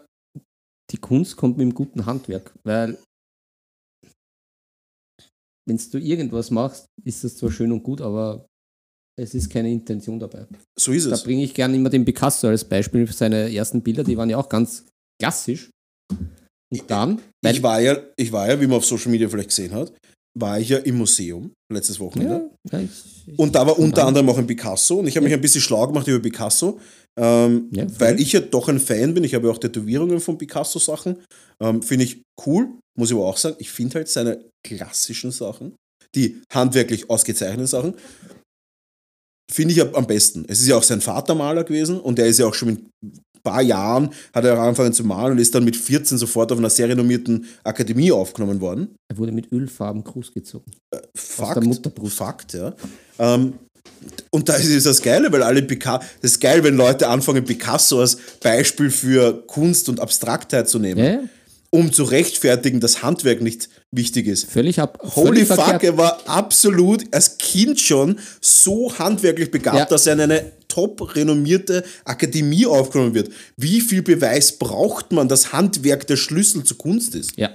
die Kunst kommt mit einem guten Handwerk, weil wenn du irgendwas machst, ist das zwar schön und gut, aber es ist keine Intention dabei. So ist Da es. bringe ich gerne immer den Picasso als Beispiel für seine ersten Bilder, die waren ja auch ganz klassisch. Und dann, Ich war, ja, ich war ja, wie man auf Social Media vielleicht gesehen hat, war ich ja im Museum letztes Wochenende. ja, ich, ich, Und da war unter anderem auch ein Picasso. Und ich habe mich ein bisschen schlau gemacht über Picasso, ähm, Ja, weil ich ja doch ein Fan bin. Ich habe ja auch Tätowierungen von Picasso-Sachen. Ähm, finde ich cool, muss ich aber auch sagen. Ich finde halt seine klassischen Sachen, die handwerklich ausgezeichneten Sachen, finde ich am besten. Es ist ja auch sein Vater Maler gewesen und der ist ja auch schon mit paar Jahren, hat er angefangen zu malen und ist dann mit 14 sofort auf einer sehr renommierten Akademie aufgenommen worden. er wurde mit Ölfarben großgezogen. Fakt, der Mutterbrust. Fakt, ja. Ähm, und da ist das Geile, weil alle Picasso, das ist geil, wenn Leute anfangen, Picasso als Beispiel für Kunst und Abstraktheit zu nehmen, Ja, um zu rechtfertigen, dass Handwerk nicht wichtig ist. völlig ab. Holy völlig fuck, verkehrt. er war absolut als Kind schon so handwerklich begabt, Ja. dass er in eine top renommierte Akademie aufgenommen wird. Wie viel Beweis braucht man, dass Handwerk der Schlüssel zur Kunst ist? Ja.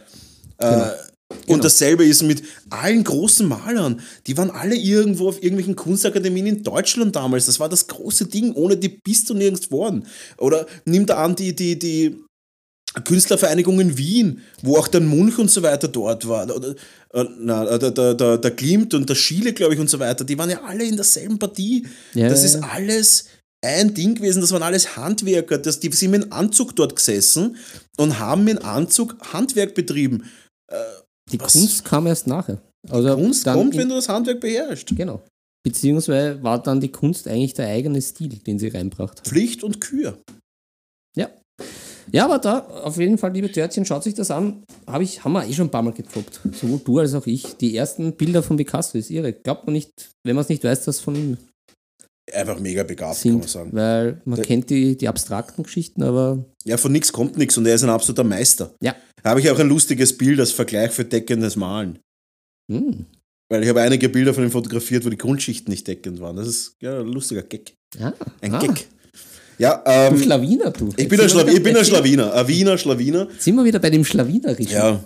Und dasselbe ist mit allen großen Malern. Die waren alle irgendwo auf irgendwelchen Kunstakademien in Deutschland damals. Das war das große Ding. Ohne die bist du nirgends geworden. Oder nimm da an die, die, die Künstlervereinigung in Wien, wo auch der Munch und so weiter dort war. Oder, äh, na, der, der, der, der Klimt und der Schiele, glaube ich, und so weiter. Die waren ja alle in derselben Partie. Ja, das ja, ist ja. alles ein Ding gewesen, das waren alles Handwerker. Das, die sind mit Anzug dort gesessen und haben mit Anzug Handwerk betrieben. Die Was? Kunst kam erst nachher. Also Kunst dann kommt, wenn du das Handwerk beherrschst. Genau. Beziehungsweise war dann die Kunst eigentlich der eigene Stil, den sie reinbracht hat. Pflicht und Kür. Ja. Ja, aber da, auf jeden Fall, liebe Törtchen, schaut sich das an. Hab ich, haben wir eh schon ein paar Mal gedroppt. Sowohl du als auch ich. Die ersten Bilder von Picasso ist irre. Glaubt man nicht, wenn man es nicht weiß, dass von ihm Einfach mega begabt, kann man sind. sagen. Weil man Der- kennt die, die abstrakten Geschichten, aber Ja, von nichts kommt nichts und er ist ein absoluter Meister. ja. Da habe ich auch ein lustiges Bild als Vergleich für deckendes Malen. Hm. Weil ich habe einige Bilder von ihm fotografiert, wo die Grundschichten nicht deckend waren. Das ist ja, ein lustiger Gag. Ja. Ein ah, Gag. Ja, Du ähm, Schlawiner, du. ich bin ein, Schlaw ich bin ein Schlawiner. Ein Wiener Schlawiner. Jetzt sind wir wieder bei dem Schlawinerischen. Ja.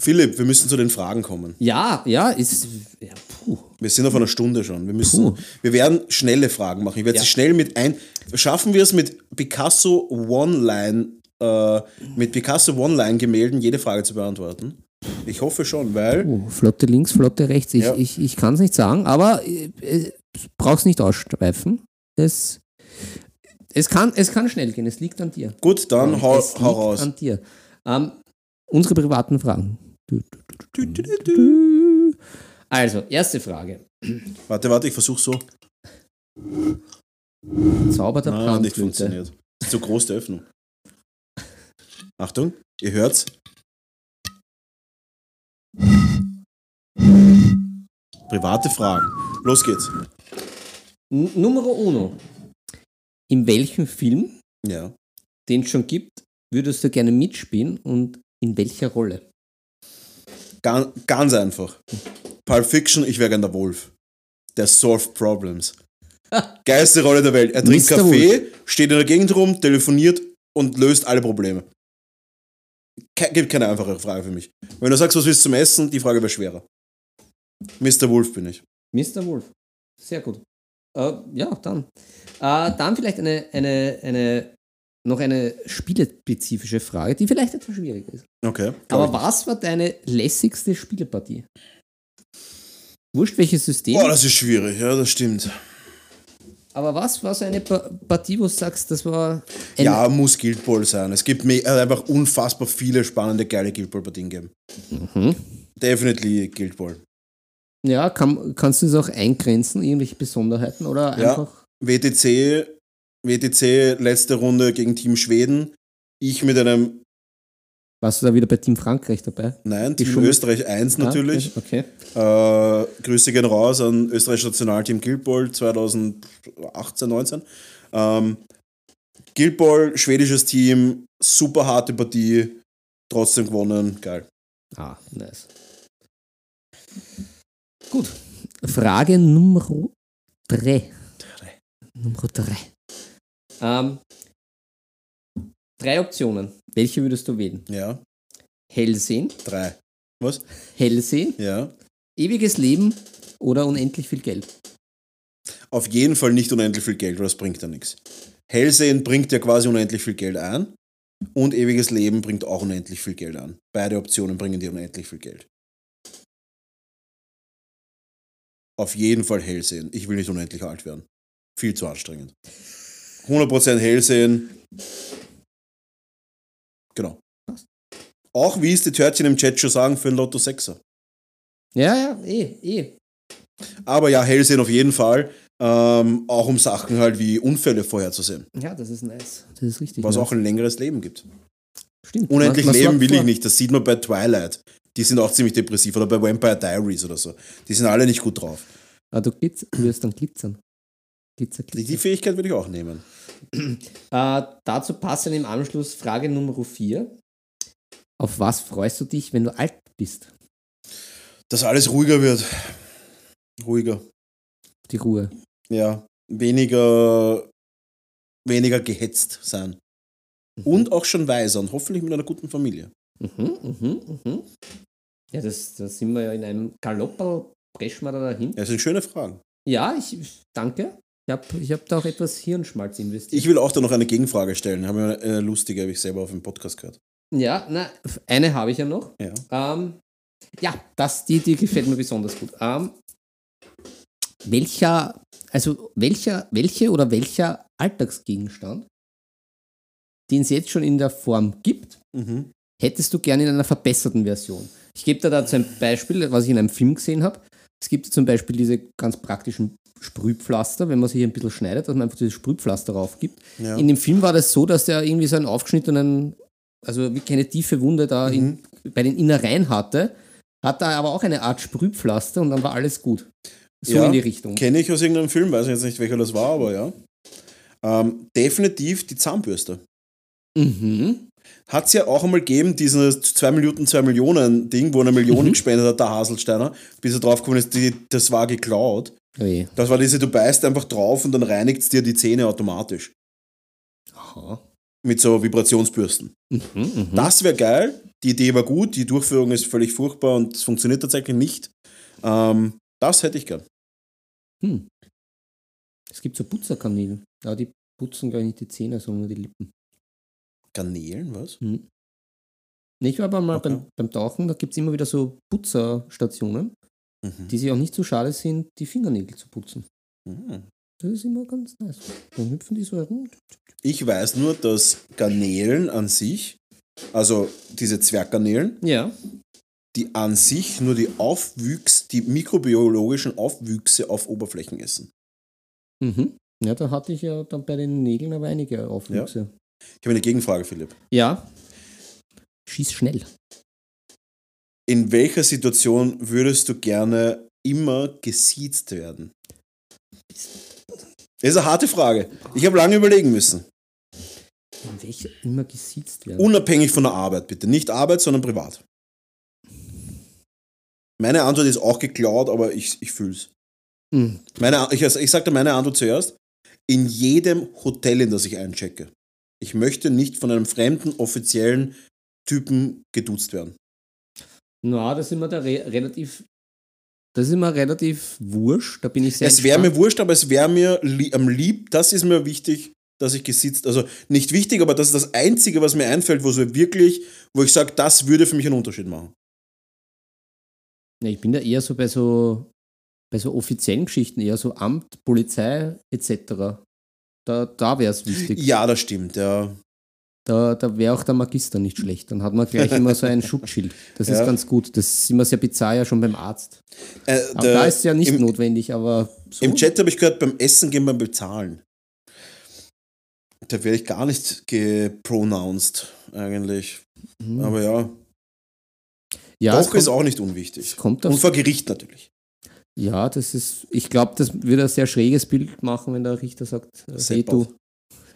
Philipp, wir müssen zu den Fragen kommen. Ja, ja, ist. Ja, puh. Wir sind auf einer Stunde schon. Wir müssen, Puh. wir werden schnelle Fragen machen. Ich werde Ja. sie schnell mit ein. Schaffen wir es mit Picasso One-Line, äh, mit Picasso One-Line-Gemälden jede Frage zu beantworten? Ich hoffe schon, weil Oh, Flotte links, Flotte rechts. Ich, Ja. ich, ich kann es nicht sagen, aber äh, äh, brauchst nicht ausschweifen. Es, es, kann, es kann schnell gehen, es liegt an dir. gut, dann hau, es hau liegt raus. an dir. Ähm, unsere privaten Fragen. Also, erste Frage. Warte, warte, ich versuche so. Zauber der Nein, nicht Brandflöte. funktioniert. Ist zu groß die Öffnung. Achtung, ihr hört's. Private Fragen. Los geht's. N- Numero uno. In welchem Film, Ja. den es schon gibt, würdest du gerne mitspielen und in welcher Rolle? Ganz, ganz einfach. Pulp Fiction, ich wäre gern der Wolf. Der solved problems. Geilste Rolle der Welt. Er trinkt Mr. Kaffee, steht in der Gegend rum, telefoniert und löst alle Probleme. Ke gibt keine einfache Frage für mich. Wenn du sagst, was willst du zum Essen, die Frage wäre schwerer. Mr. Wolf bin ich. Mr. Wolf. Sehr gut. Äh, ja, dann. Äh, dann vielleicht eine, eine, eine, noch eine spielespezifische Frage, die vielleicht etwas schwieriger ist. Okay. Aber was war deine lässigste Spielepartie? Wurscht, welches System. Boah, das ist schwierig, ja, das stimmt. aber was war so eine Pa- Partie, wo du sagst, das war. Ja, muss Guild Ball sein. Es gibt äh, einfach unfassbar viele spannende, geile Guild Ball-Partien geben. Mhm. Definitely Guild Ball. Ja, kann, kannst du es auch eingrenzen, irgendwelche Besonderheiten oder Ja. einfach. WTC, WTC, letzte Runde gegen Team Schweden. Ich mit einem, Warst du da wieder bei Team Frankreich dabei? nein, Die Team Schummel- Österreich 1 natürlich. Ah, Okay. Äh, Grüße gehen raus an österreichisches Nationalteam Guild Ball 2018, 19. Ähm, Guild Ball, schwedisches Team, super harte Partie, trotzdem gewonnen, geil. Ah, nice. Gut. Frage Nummer 3. Nummer 3. Ähm, drei Optionen. Welche würdest du wählen? Ja, Hellsehen, drei. Was? Hellsehen, Ja. ewiges Leben oder unendlich viel Geld? Auf jeden Fall nicht unendlich viel Geld, weil das bringt ja nichts. Hellsehen bringt ja quasi unendlich viel Geld ein und ewiges Leben bringt auch unendlich viel Geld an. Beide Optionen bringen dir unendlich viel Geld. Auf jeden Fall Hellsehen. Ich will nicht unendlich alt werden. Viel zu anstrengend. 100% Hellsehen. Genau. Auch wie es die Törtchen im Chat schon sagen, für ein Lotto 6er. Ja, ja, eh, eh. Aber ja, Hellsehen auf jeden Fall. Ähm, auch um Sachen halt wie Unfälle vorherzusehen. Ja, das ist nice. Das ist richtig. Was nice. auch ein längeres Leben gibt. Stimmt. Unendlich Was- was Leben will ich nicht. Das sieht man bei Twilight. Die sind auch ziemlich depressiv. Oder bei Vampire Diaries oder so. Die sind alle nicht gut drauf. Ah, du, glitz, wirst dann glitzern. Glitzer, Die, glitzer. die Fähigkeit würde ich auch nehmen. Äh, dazu passend im Anschluss Frage Nummer 4. Auf was freust du dich, wenn du alt bist? Dass alles ruhiger wird. Ruhiger. Die Ruhe. Ja. Weniger, weniger gehetzt sein. Und auch schon weiser und hoffentlich mit einer guten Familie. Mhm, mhm, mhm. Ja, das, da sind wir ja in einem Galopperl, preschen wir da dahin. Das sind schöne Fragen. Ja, ich danke. Ich habe ich hab da auch etwas Hirnschmalz investiert. Ich will auch da noch eine Gegenfrage stellen. Habe mir eine lustige, habe ich selber auf dem Podcast gehört. ja, na, eine habe ich ja noch. Ja. Ähm, ja, das, die, die gefällt mir besonders gut. Ähm, welcher, also welcher, welche oder welcher Alltagsgegenstand, den es jetzt schon in der Form gibt, Mhm. hättest du gerne in einer verbesserten Version? Ich gebe dir dazu ein Beispiel, was ich in einem Film gesehen habe. Es gibt zum Beispiel diese ganz praktischen Sprühpflaster, wenn man sich ein bisschen schneidet, dass man einfach dieses Sprühpflaster drauf gibt. Ja. In dem Film war das so, dass der irgendwie so einen aufgeschnittenen, also wie keine tiefe Wunde da in, bei den Innereien hatte, hat er aber auch eine Art Sprühpflaster und dann war alles gut. So Ja, in die Richtung. Kenne ich aus irgendeinem Film, weiß jetzt nicht, welcher das war, aber ja. Ähm, definitiv die Zahnbürste. Mhm. Hat es ja auch einmal gegeben, dieses 2 Minuten, 2 Millionen Ding, wo eine Million Mhm. gespendet hat, der Haselsteiner, bis er draufgekommen ist, die, das war geklaut. Oh je. Das war diese, du beißt einfach drauf und dann reinigt es dir die Zähne automatisch. Aha. Mit so Vibrationsbürsten. Mhm, mhm. Das wäre geil. Die Idee war gut, die Durchführung ist völlig furchtbar und es funktioniert tatsächlich nicht. Ähm, das hätte ich gern. Hm. Es gibt so Putzerkanäle, aber die putzen gar nicht die Zähne, sondern nur die Lippen. Garnelen, was? Hm. Nee, Ich war aber mal Okay. beim, beim Tauchen, da gibt es immer wieder so Putzerstationen, Mhm. die sich auch nicht so schade sind, die Fingernägel zu putzen. Mhm. Das ist immer ganz nice. Dann hüpfen die so herum. Ich weiß nur, dass Garnelen an sich, also diese Zwerggarnelen, Ja. die an sich nur die Aufwüchs, die mikrobiologischen Aufwüchse auf Oberflächen essen. Mhm. Ja, da hatte ich ja dann bei den Nägeln aber einige Aufwüchse. Ich habe eine Gegenfrage, Philipp. Ja. Schieß schnell. In welcher Situation würdest du gerne immer gesiezt werden? Das ist eine harte Frage. Ich habe lange überlegen müssen. In welcher immer gesiezt werden. Unabhängig von der Arbeit, bitte. Nicht Arbeit, sondern privat. Meine Antwort ist auch geklaut, aber ich, ich fühle es. Hm. Meine, ich, ich dir meine Antwort zuerst. In jedem Hotel, in das ich einchecke. Ich möchte nicht von einem fremden, offiziellen Typen geduzt werden. Na, das ist mir da re relativ. Das ist mir relativ wurscht. Da bin ich sehr Es wäre mir wurscht, aber es wäre mir li am lieb, das ist mir wichtig, dass ich gesitzt, also nicht wichtig, aber das ist das Einzige, was mir einfällt, wo so wirklich, wo ich sage, das würde für mich einen Unterschied machen. Ja, ich bin da eher so bei so bei so offiziellen Geschichten, eher so Amt, Polizei etc. Da, da wäre es wichtig. Ja, das stimmt, ja. Da, da wäre auch der Magister nicht schlecht. Dann hat man gleich immer so ein Schutzschild. Das ist Ja. ganz gut. Das ist immer sehr bizarr ja schon beim Arzt. Äh, der- da ist es ja nicht im, notwendig, aber so. Im Chat habe ich gehört, beim Essen gehen beim Bezahlen. Da werde ich gar nicht gepronounced, eigentlich. Mhm. Aber ja, ja, doch kommt, ist auch nicht unwichtig. Und vor Gericht natürlich. Ja, das ist, ich glaube, das würde ein sehr schräges Bild machen, wenn der Richter sagt, äh, hey Seppert. du,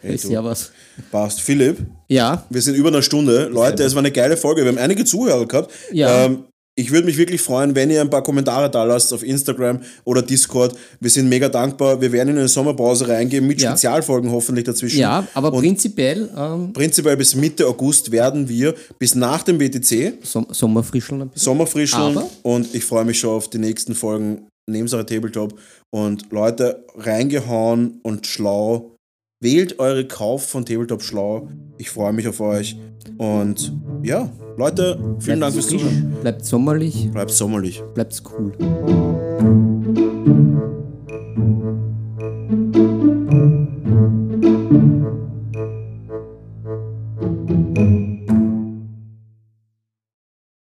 Hey, du. servus. Passt. Philipp, Ja, wir sind über einer Stunde. Leute, es war eine geile Folge. Wir haben einige Zuhörer gehabt. ja. Ähm, ich würde mich wirklich freuen, wenn ihr ein paar Kommentare da lasst auf Instagram oder Discord. Wir sind mega dankbar. Wir werden in eine Sommerpause reingehen mit Ja. Spezialfolgen hoffentlich dazwischen. ja, aber Und prinzipiell ähm, Prinzipiell bis Mitte August werden wir bis nach dem BTC Som Sommerfrischeln ein bisschen. Sommerfrischeln Aber- und ich freue mich schon auf die nächsten Folgen neben Sache Tabletop. Und Leute, reingehauen und schlau. Wählt eure Kauf von Tabletop schlau. Ich freue mich auf euch. Und ja, Leute, vielen Dank Bleibt fürs frisch, Zuhören. Bleibt sommerlich, Bleibt sommerlich. bleibt's cool.